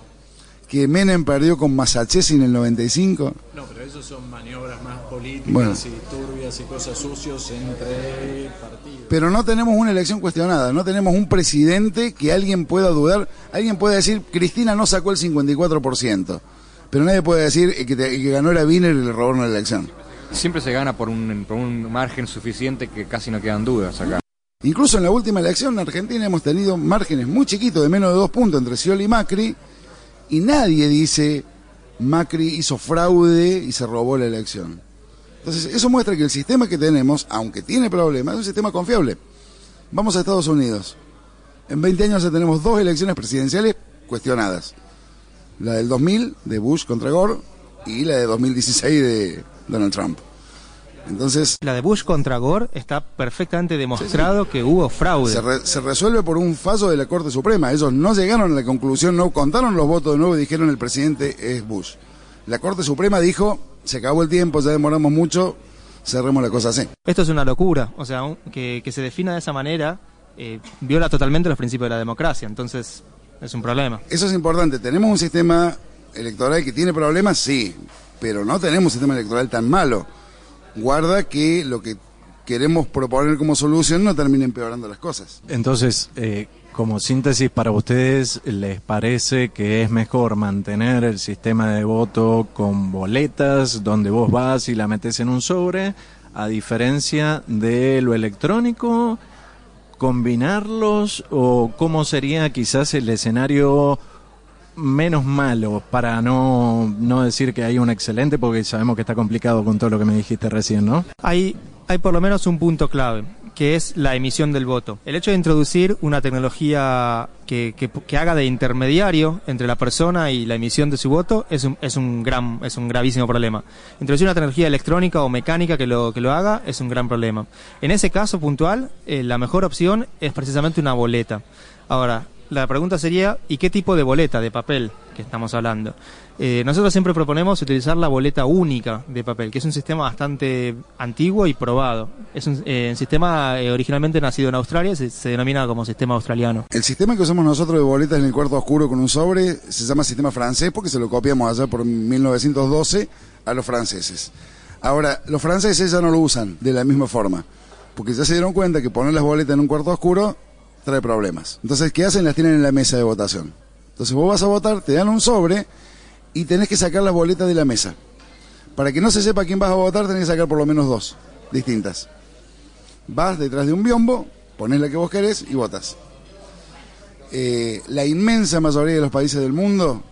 ¿Que Menem perdió con Massachetti en el 95? No, pero eso son maniobras más políticas y y cosas sucios entre partidos. Pero no tenemos una elección cuestionada, no tenemos un presidente que alguien pueda dudar, alguien puede decir, Cristina no sacó el 54%, pero nadie puede decir que, que ganó la Wiener y le robaron la elección siempre se gana por un, por un margen suficiente que casi no quedan dudas acá. Incluso en la última elección en Argentina hemos tenido márgenes muy chiquitos de menos de dos puntos entre Scioli y Macri y nadie dice Macri hizo fraude y se robó la elección. Entonces eso muestra que el sistema que tenemos, aunque tiene problemas, es un sistema confiable. Vamos a Estados Unidos. En 20 años ya tenemos dos elecciones presidenciales cuestionadas. La del 2000 de Bush contra Gore y la de 2016 de Donald Trump. Entonces, la de Bush contra Gore está perfectamente demostrado que hubo fraude. Se, resuelve por un fallo de la Corte Suprema. Ellos no llegaron a la conclusión, no contaron los votos de nuevo y dijeron el presidente es Bush. La Corte Suprema dijo, se acabó el tiempo, ya demoramos mucho, cerremos la cosa así. Esto es una locura, o sea, que, se defina de esa manera eh, viola totalmente los principios de la democracia, entonces es un problema. Eso es importante, tenemos un sistema electoral que tiene problemas, sí, pero no tenemos un sistema electoral tan malo. Guarda que lo que queremos proponer como solución no termine empeorando las cosas. Entonces, eh, como síntesis para ustedes, ¿les parece que es mejor mantener el sistema de voto con boletas, donde vos vas y la metes en un sobre, a diferencia de lo electrónico? ¿Combinarlos o cómo sería quizás el escenario menos malo, para no, no decir que hay un excelente, porque sabemos que está complicado con todo lo que me dijiste recién, ¿no? Hay, hay por lo menos un punto clave, que es la emisión del voto. El hecho de introducir una tecnología que, que, haga de intermediario entre la persona y la emisión de su voto es un, es un, gran, es un gravísimo problema. Introducir una tecnología electrónica o mecánica que lo, que lo haga es un gran problema. En ese caso puntual, eh, la mejor opción es precisamente una boleta. Ahora, la pregunta sería, ¿y qué tipo de boleta, de papel, que estamos hablando? Eh, nosotros siempre proponemos utilizar la boleta única de papel, que es un sistema bastante antiguo y probado. Es un eh, sistema eh, originalmente nacido en Australia, se, se, denomina como sistema australiano. El sistema que usamos nosotros de boletas en el cuarto oscuro con un sobre se llama sistema francés porque se lo copiamos allá por 1912 a los franceses. Ahora, los franceses ya no lo usan de la misma forma, porque ya se dieron cuenta que poner las boletas en un cuarto oscuro trae problemas. Entonces, ¿qué hacen? Las tienen en la mesa de votación. Entonces, vos vas a votar, te dan un sobre y tenés que sacar las boletas de la mesa. Para que no se sepa quién vas a votar, tenés que sacar por lo menos dos distintas. Vas detrás de un biombo, pones la que vos querés y votas. Eh, la inmensa mayoría de los países del mundo,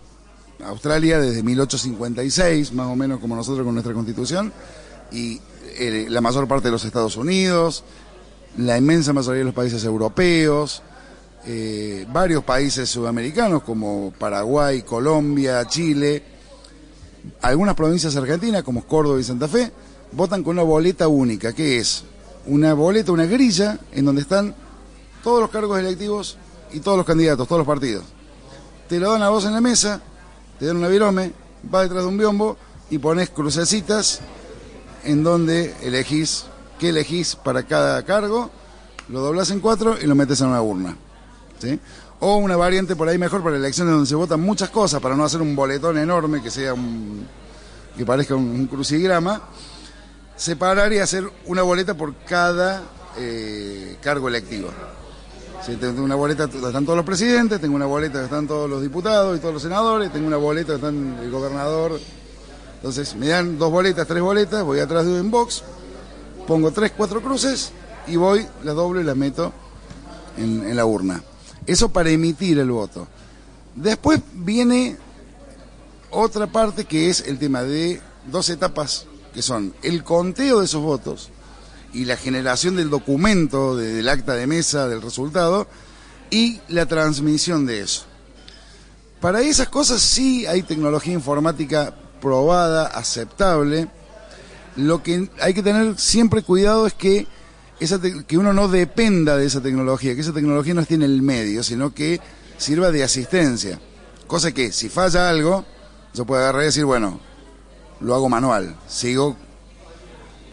Australia desde 1856, más o menos como nosotros con nuestra constitución, y eh, la mayor parte de los Estados Unidos, la inmensa mayoría de los países europeos, eh, varios países sudamericanos como Paraguay, Colombia, Chile, algunas provincias argentinas como Córdoba y Santa Fe, votan con una boleta única, que es una boleta, una grilla, en donde están todos los cargos electivos y todos los candidatos, todos los partidos. Te lo dan a vos en la mesa, te dan una virome, vas detrás de un biombo y pones crucecitas en donde elegís ¿Qué elegís para cada cargo? Lo doblas en cuatro y lo metes en una urna. O una variante por ahí mejor para elecciones donde se votan muchas cosas, para no hacer un boletón enorme que sea un, que parezca un, crucigrama, separar y hacer una boleta por cada eh, cargo electivo. Tengo una boleta donde están todos los presidentes, tengo una boleta donde están todos los diputados y todos los senadores, tengo una boleta donde están el gobernador. Entonces me dan dos boletas, tres boletas, voy atrás de un box, pongo tres, cuatro cruces y voy, la doblo y la meto en, la urna. Eso para emitir el voto. Después viene otra parte que es el tema de dos etapas que son el conteo de esos votos y la generación del documento, del acta de mesa, del resultado, y la transmisión de eso. Para esas cosas sí hay tecnología informática probada, aceptable, lo que hay que tener siempre cuidado es que, que uno no dependa de esa tecnología, que esa tecnología no esté en el medio, sino que sirva de asistencia. Cosa que si falla algo, yo puedo agarrar y decir, bueno, lo hago manual, sigo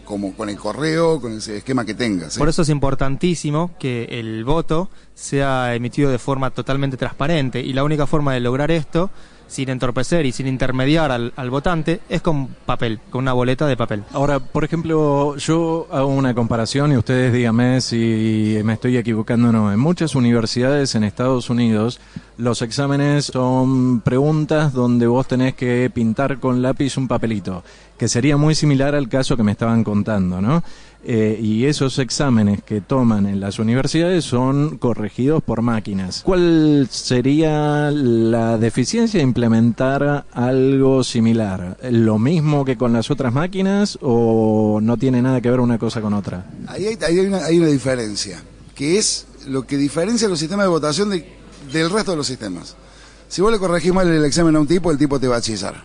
como con el correo, con ese esquema que tengas. Por eso es importantísimo que el voto sea emitido de forma totalmente transparente y la única forma de lograr esto sin entorpecer y sin intermediar al, votante, es con papel, con una boleta de papel. Ahora, por ejemplo, yo hago una comparación y ustedes díganme si me estoy equivocando o no. En muchas universidades en Estados Unidos, los exámenes son preguntas donde vos tenés que pintar con lápiz un papelito, que sería muy similar al caso que me estaban contando, ¿no? Eh, y esos exámenes que toman en las universidades son corregidos por máquinas. ¿Cuál sería la deficiencia de implementar algo similar? ¿Lo mismo que con las otras máquinas o no tiene nada que ver una cosa con otra? Ahí hay, una, diferencia, que es lo que diferencia los sistemas de votación del resto de los sistemas. Si vos le corregís mal el examen a un tipo, el tipo te va a hechizar.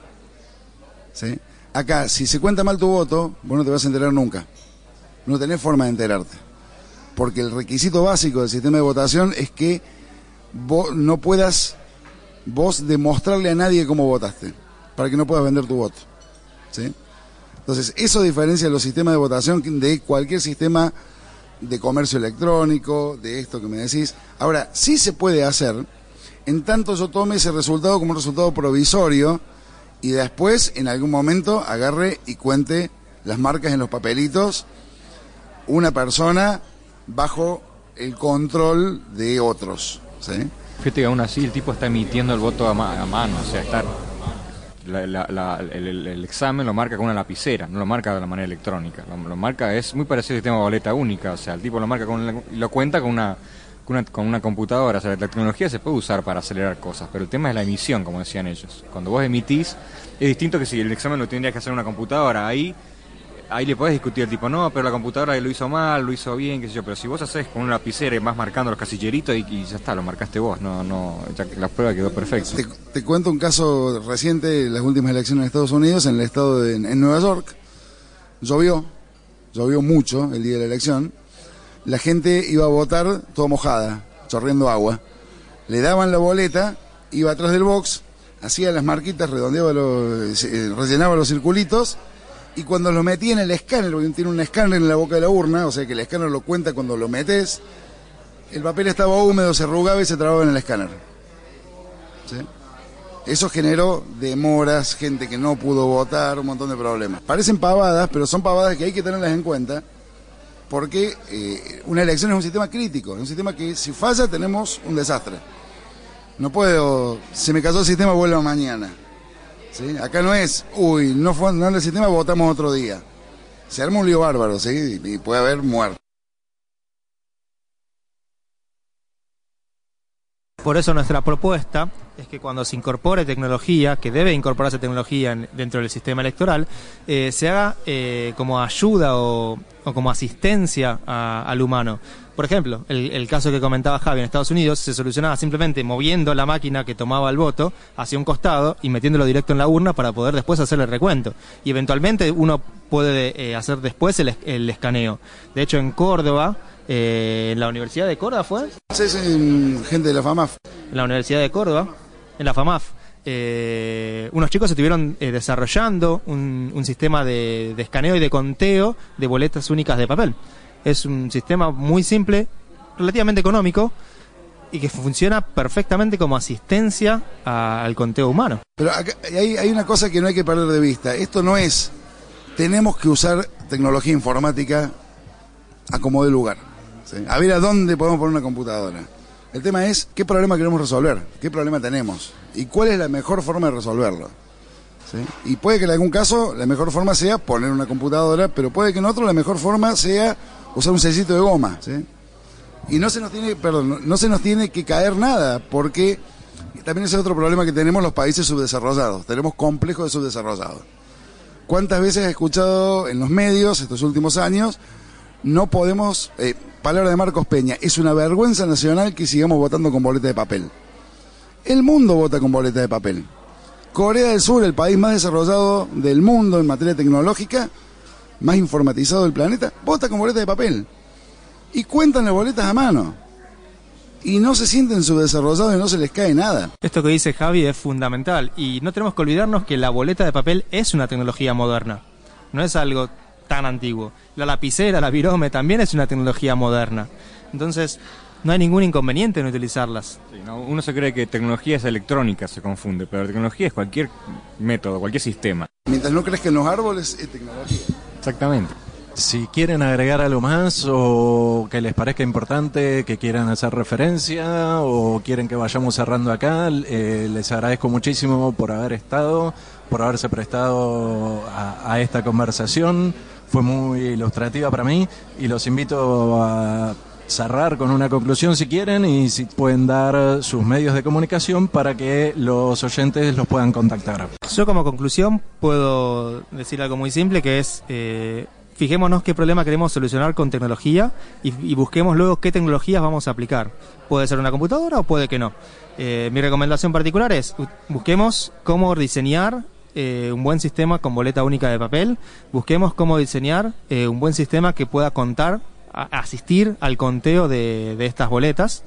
¿Sí? Acá, si se cuenta mal tu voto, vos no te vas a enterar nunca no tenés forma de enterarte. Porque el requisito básico del sistema de votación es que vos no puedas vos demostrarle a nadie cómo votaste, para que no puedas vender tu voto. ¿sí? Entonces, eso diferencia los sistemas de votación de cualquier sistema de comercio electrónico, de esto que me decís. Ahora, sí se puede hacer, en tanto yo tome ese resultado como un resultado provisorio y después, en algún momento, agarre y cuente las marcas en los papelitos una persona bajo el control de otros. ¿sí? Fíjate que aún así el tipo está emitiendo el voto a, mano, o sea, está, el, examen lo marca con una lapicera, no lo marca de la manera electrónica. Lo, marca, es muy parecido al sistema de boleta única, o sea, el tipo lo marca con lo cuenta con una, con una, con una computadora. O sea, la tecnología se puede usar para acelerar cosas, pero el tema es la emisión, como decían ellos. Cuando vos emitís, es distinto que si el examen lo tendría que hacer una computadora, ahí ahí le podés discutir al tipo, no, pero la computadora lo hizo mal, lo hizo bien, qué sé yo, pero si vos haces con una lapicera y vas marcando los casilleritos y, ya está, lo marcaste vos, no, no, la prueba quedó perfecta. Te, cuento un caso reciente, las últimas elecciones en Estados Unidos, en el estado de Nueva York, llovió, llovió mucho el día de la elección, la gente iba a votar toda mojada, chorriendo agua, le daban la boleta, iba atrás del box, hacía las marquitas, redondeaba los, eh, rellenaba los circulitos, y cuando lo metí en el escáner, porque tiene un escáner en la boca de la urna, o sea que el escáner lo cuenta cuando lo metes, el papel estaba húmedo, se arrugaba y se trababa en el escáner. Eso generó demoras, gente que no pudo votar, un montón de problemas. Parecen pavadas, pero son pavadas que hay que tenerlas en cuenta, porque eh, una elección es un sistema crítico, es un sistema que si falla tenemos un desastre. No puedo, se me cayó el sistema, vuelvo mañana. Acá no es, uy, no fue no en el sistema, votamos otro día. Se arma un lío bárbaro, ¿sí? Y puede haber muerto. Por eso nuestra propuesta es que cuando se incorpore tecnología, que debe incorporarse tecnología dentro del sistema electoral, eh, se haga eh, como ayuda o, como asistencia al humano. Por ejemplo, el, caso que comentaba Javi en Estados Unidos se solucionaba simplemente moviendo la máquina que tomaba el voto hacia un costado y metiéndolo directo en la urna para poder después hacer el recuento. Y eventualmente uno puede eh, hacer después el, el, escaneo. De hecho, en Córdoba, eh, en la Universidad de Córdoba fue. Sí, sí, gente de la FAMAF. En la Universidad de Córdoba, en la FAMAF. Eh, unos chicos estuvieron desarrollando un, sistema de, escaneo y de conteo de boletas únicas de papel. Es un sistema muy simple, relativamente económico y que funciona perfectamente como asistencia al conteo humano. Pero hay, hay una cosa que no hay que perder de vista. Esto no es, tenemos que usar tecnología informática a como de lugar. A ver a dónde podemos poner una computadora. El tema es qué problema queremos resolver, qué problema tenemos y cuál es la mejor forma de resolverlo. Y puede que en algún caso la mejor forma sea poner una computadora, pero puede que en otro la mejor forma sea usar un sellito de goma, ¿sí? Y no se nos tiene, perdón, no se nos tiene que caer nada, porque también ese es otro problema que tenemos los países subdesarrollados. Tenemos complejos de subdesarrollados. ¿Cuántas veces he escuchado en los medios estos últimos años? No podemos, eh, palabra de Marcos Peña, es una vergüenza nacional que sigamos votando con boleta de papel. El mundo vota con boleta de papel. Corea del Sur, el país más desarrollado del mundo en materia tecnológica, más informatizado del planeta, vota con boleta de papel. Y cuentan las boletas a mano. Y no se sienten subdesarrollados y no se les cae nada. Esto que dice Javi es fundamental. Y no tenemos que olvidarnos que la boleta de papel es una tecnología moderna. No es algo tan antiguo. La lapicera, la virome también es una tecnología moderna. Entonces, no hay ningún inconveniente en utilizarlas. uno se cree que tecnología es electrónica, se confunde, pero tecnología es cualquier método, cualquier sistema. Mientras no crezcan los árboles, es tecnología. Exactamente. Si quieren agregar algo más o que les parezca importante, que quieran hacer referencia o quieren que vayamos cerrando acá, eh, les agradezco muchísimo por haber estado, por haberse prestado a, a esta conversación. Fue muy ilustrativa para mí y los invito a cerrar con una conclusión si quieren y si pueden dar sus medios de comunicación para que los oyentes los puedan contactar. Yo como conclusión puedo decir algo muy simple que es eh, fijémonos qué problema queremos solucionar con tecnología y, busquemos luego qué tecnologías vamos a aplicar. Puede ser una computadora o puede que no. Eh, mi recomendación particular es busquemos cómo diseñar eh, un buen sistema con boleta única de papel, busquemos cómo diseñar eh, un buen sistema que pueda contar, asistir al conteo de estas boletas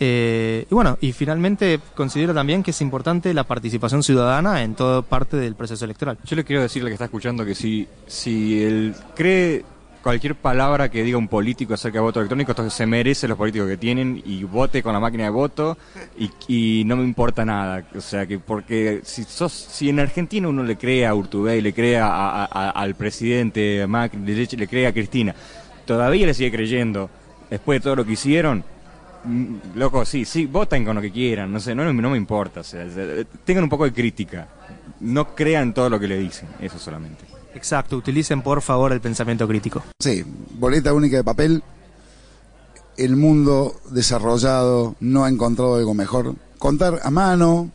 eh, y bueno, y finalmente considero también que es importante la participación ciudadana en toda parte del proceso electoral. Yo le quiero decirle que está escuchando que si, si él cree cualquier palabra que diga un político acerca de voto electrónico, entonces se merece los políticos que tienen y vote con la máquina de voto y, no me importa nada. O sea, que porque si sos, si en Argentina uno le cree a Urtubey, le cree al presidente Macri, le cree a Cristina, todavía le sigue creyendo después de todo lo que hicieron, Mm, loco, sí, sí, voten con lo que quieran, no sé, no, no me importa, tengan un poco de crítica, no crean todo lo que le dicen, eso solamente. Exacto, utilicen por favor el pensamiento crítico. Sí, boleta única de papel, el mundo desarrollado no ha encontrado algo mejor. Contar a mano,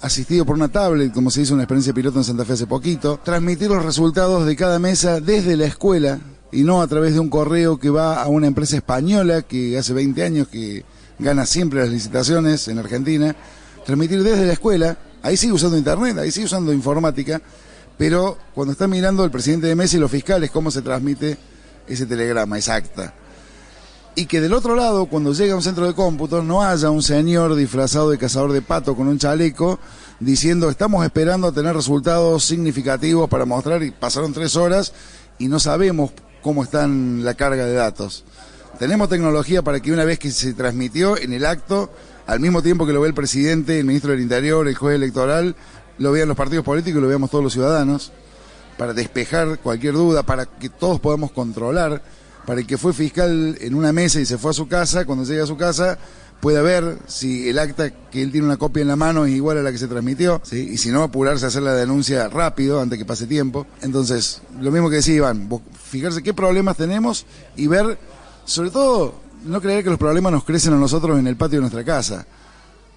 asistido por una tablet, como se hizo una experiencia piloto en Santa Fe hace poquito, transmitir los resultados de cada mesa desde la escuela, y no a través de un correo que va a una empresa española que hace 20 años que gana siempre las licitaciones en Argentina, transmitir desde la escuela, ahí sigue usando internet, ahí sigue usando informática, pero cuando está mirando el presidente de Messi y los fiscales cómo se transmite ese telegrama, esa acta. Y que del otro lado, cuando llega a un centro de cómputo, no haya un señor disfrazado de cazador de pato con un chaleco diciendo estamos esperando tener resultados significativos para mostrar y pasaron tres horas y no sabemos cómo están la carga de datos. Tenemos tecnología para que una vez que se transmitió en el acto, al mismo tiempo que lo ve el presidente, el ministro del Interior, el juez electoral, lo vean los partidos políticos y lo veamos todos los ciudadanos, para despejar cualquier duda, para que todos podamos controlar, para el que fue fiscal en una mesa y se fue a su casa, cuando llegue a su casa, pueda ver si el acta que él tiene una copia en la mano es igual a la que se transmitió, y si no, apurarse a hacer la denuncia rápido, antes que pase tiempo. Entonces, lo mismo que decía Iván, fijarse qué problemas tenemos y ver, sobre todo, no creer que los problemas nos crecen a nosotros en el patio de nuestra casa.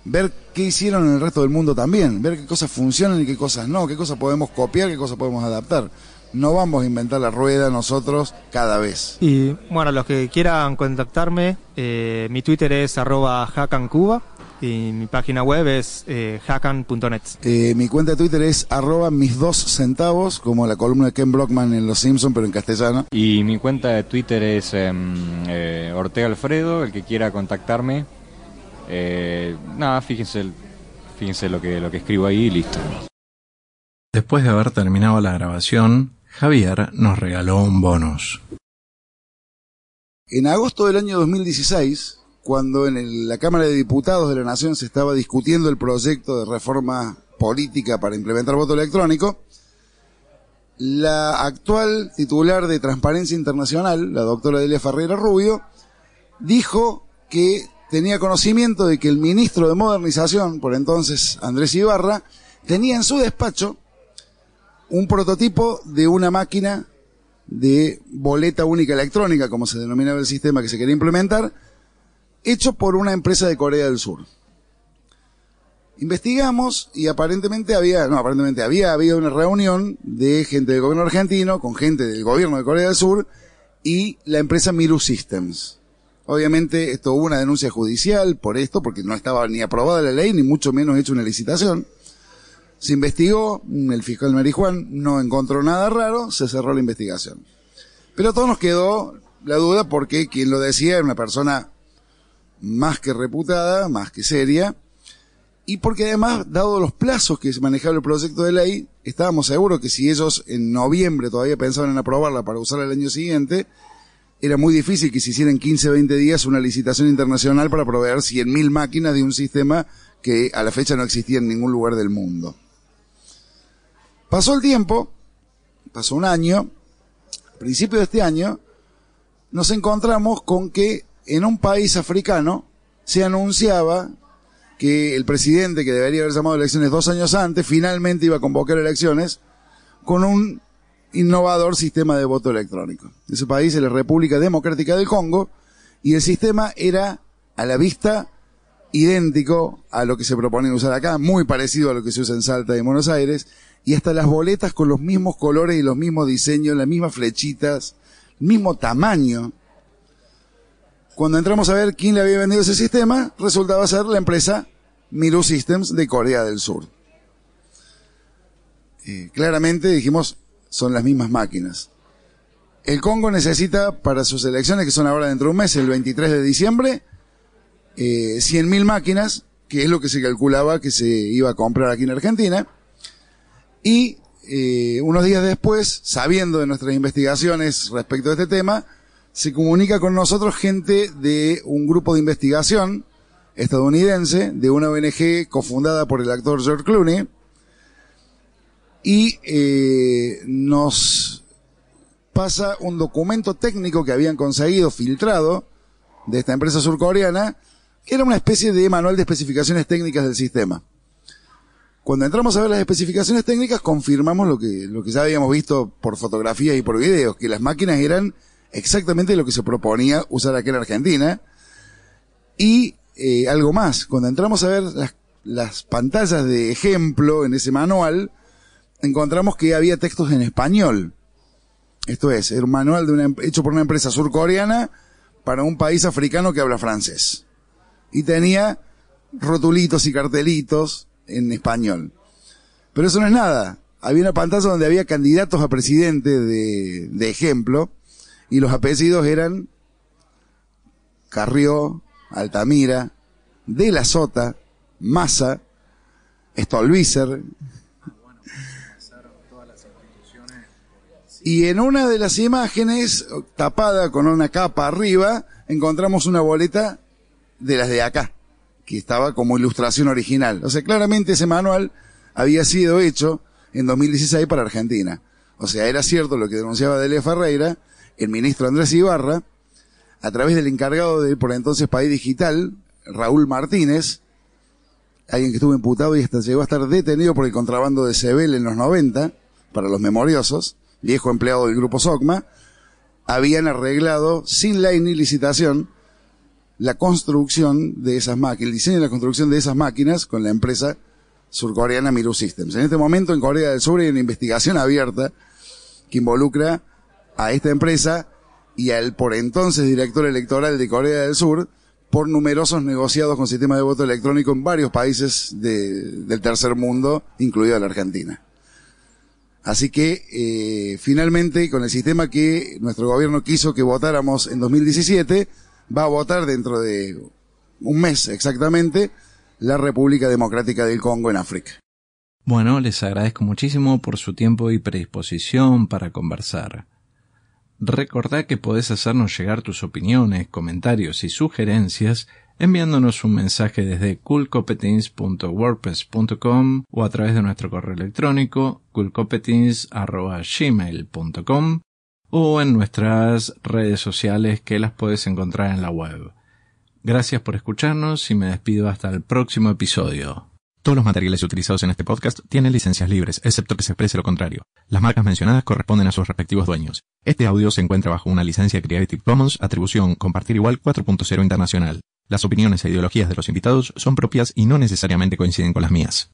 Ver qué hicieron en el resto del mundo también, ver qué cosas funcionan y qué cosas no, qué cosas podemos copiar, qué cosas podemos adaptar no vamos a inventar la rueda nosotros cada vez. Y bueno, los que quieran contactarme, eh, mi Twitter es arroba hackancuba y mi página web es eh, hackan.net. Eh, mi cuenta de Twitter es arroba mis dos centavos, como la columna de Ken Blockman en Los Simpsons, pero en castellano. Y mi cuenta de Twitter es em, eh, Ortega Alfredo, el que quiera contactarme. nada, fíjense, fíjense lo que, lo que escribo ahí y listo. Después de haber terminado la grabación, Javier nos regaló un bonus. En agosto del año 2016, cuando en la Cámara de Diputados de la Nación se estaba discutiendo el proyecto de reforma política para implementar voto electrónico, la actual titular de Transparencia Internacional, la doctora Delia Ferreira Rubio, dijo que tenía conocimiento de que el ministro de Modernización, por entonces Andrés Ibarra, tenía en su despacho un prototipo de una máquina de boleta única electrónica, como se denominaba el sistema que se quería implementar, hecho por una empresa de Corea del Sur. Investigamos y aparentemente había, no, aparentemente había habido una reunión de gente del gobierno argentino con gente del gobierno de Corea del Sur y la empresa Miru Systems. Obviamente esto hubo una denuncia judicial por esto, porque no estaba ni aprobada la ley, ni mucho menos hecho una licitación. Se investigó, el fiscal Marijuán no encontró nada raro, se cerró la investigación. Pero a todos nos quedó la duda porque quien lo decía era una persona más que reputada, más que seria, y porque además, dado los plazos que se manejaba el proyecto de ley, estábamos seguros que si ellos en noviembre todavía pensaban en aprobarla para usarla el año siguiente, era muy difícil que se hiciera en 15 o 20 días una licitación internacional para proveer 100.000 máquinas de un sistema que a la fecha no existía en ningún lugar del mundo. Pasó el tiempo, pasó un año, a principio de este año, nos encontramos con que en un país africano se anunciaba que el presidente, que debería haber llamado elecciones dos años antes, finalmente iba a convocar elecciones con un innovador sistema de voto electrónico. Ese país es la República Democrática del Congo y el sistema era a la vista idéntico a lo que se propone usar acá, muy parecido a lo que se usa en Salta y en Buenos Aires, y hasta las boletas con los mismos colores y los mismos diseños, las mismas flechitas, mismo tamaño. Cuando entramos a ver quién le había vendido ese sistema, resultaba ser la empresa Miru Systems de Corea del Sur. Claramente dijimos, son las mismas máquinas. El Congo necesita para sus elecciones, que son ahora dentro de un mes, el 23 de diciembre, eh, 100.000 máquinas, que es lo que se calculaba que se iba a comprar aquí en Argentina. Y eh, unos días después, sabiendo de nuestras investigaciones respecto a este tema, se comunica con nosotros gente de un grupo de investigación estadounidense, de una ONG cofundada por el actor George Clooney, y eh, nos pasa un documento técnico que habían conseguido filtrado de esta empresa surcoreana, que era una especie de manual de especificaciones técnicas del sistema. Cuando entramos a ver las especificaciones técnicas, confirmamos lo que, lo que ya habíamos visto por fotografías y por videos, que las máquinas eran exactamente lo que se proponía usar aquí en Argentina. Y eh, algo más, cuando entramos a ver las, las pantallas de ejemplo en ese manual, encontramos que había textos en español. Esto es, era un manual de una, hecho por una empresa surcoreana para un país africano que habla francés. Y tenía rotulitos y cartelitos en español. Pero eso no es nada. Había una pantalla donde había candidatos a presidente de, de ejemplo y los apellidos eran Carrió, Altamira, De la Sota, Massa, Stolbizer. Y en una de las imágenes, tapada con una capa arriba, encontramos una boleta de las de acá, que estaba como ilustración original. O sea, claramente ese manual había sido hecho en 2016 para Argentina. O sea, era cierto lo que denunciaba Delia Ferreira, el ministro Andrés Ibarra, a través del encargado de por entonces País Digital, Raúl Martínez, alguien que estuvo imputado y hasta llegó a estar detenido por el contrabando de Sebel en los 90, para los memoriosos, viejo empleado del grupo SOCMA, habían arreglado, sin ley ni licitación, la construcción de esas máquinas, el diseño y la construcción de esas máquinas con la empresa surcoreana Miru Systems. En este momento en Corea del Sur hay una investigación abierta que involucra a esta empresa y al por entonces director electoral de Corea del Sur por numerosos negociados con sistemas de voto electrónico en varios países del tercer mundo, incluida la Argentina. Así que, eh, finalmente, con el sistema que nuestro gobierno quiso que votáramos en 2017, va a votar dentro de un mes exactamente la República Democrática del Congo en África. Bueno, les agradezco muchísimo por su tiempo y predisposición para conversar. Recordá que podés hacernos llegar tus opiniones, comentarios y sugerencias enviándonos un mensaje desde coolcompetence.wordpress.com o a través de nuestro correo electrónico coolcompetence.gmail.com o en nuestras redes sociales que las puedes encontrar en la web. Gracias por escucharnos y me despido hasta el próximo episodio. Todos los materiales utilizados en este podcast tienen licencias libres, excepto que se exprese lo contrario. Las marcas mencionadas corresponden a sus respectivos dueños. Este audio se encuentra bajo una licencia Creative Commons, atribución compartir igual 4.0 internacional. Las opiniones e ideologías de los invitados son propias y no necesariamente coinciden con las mías.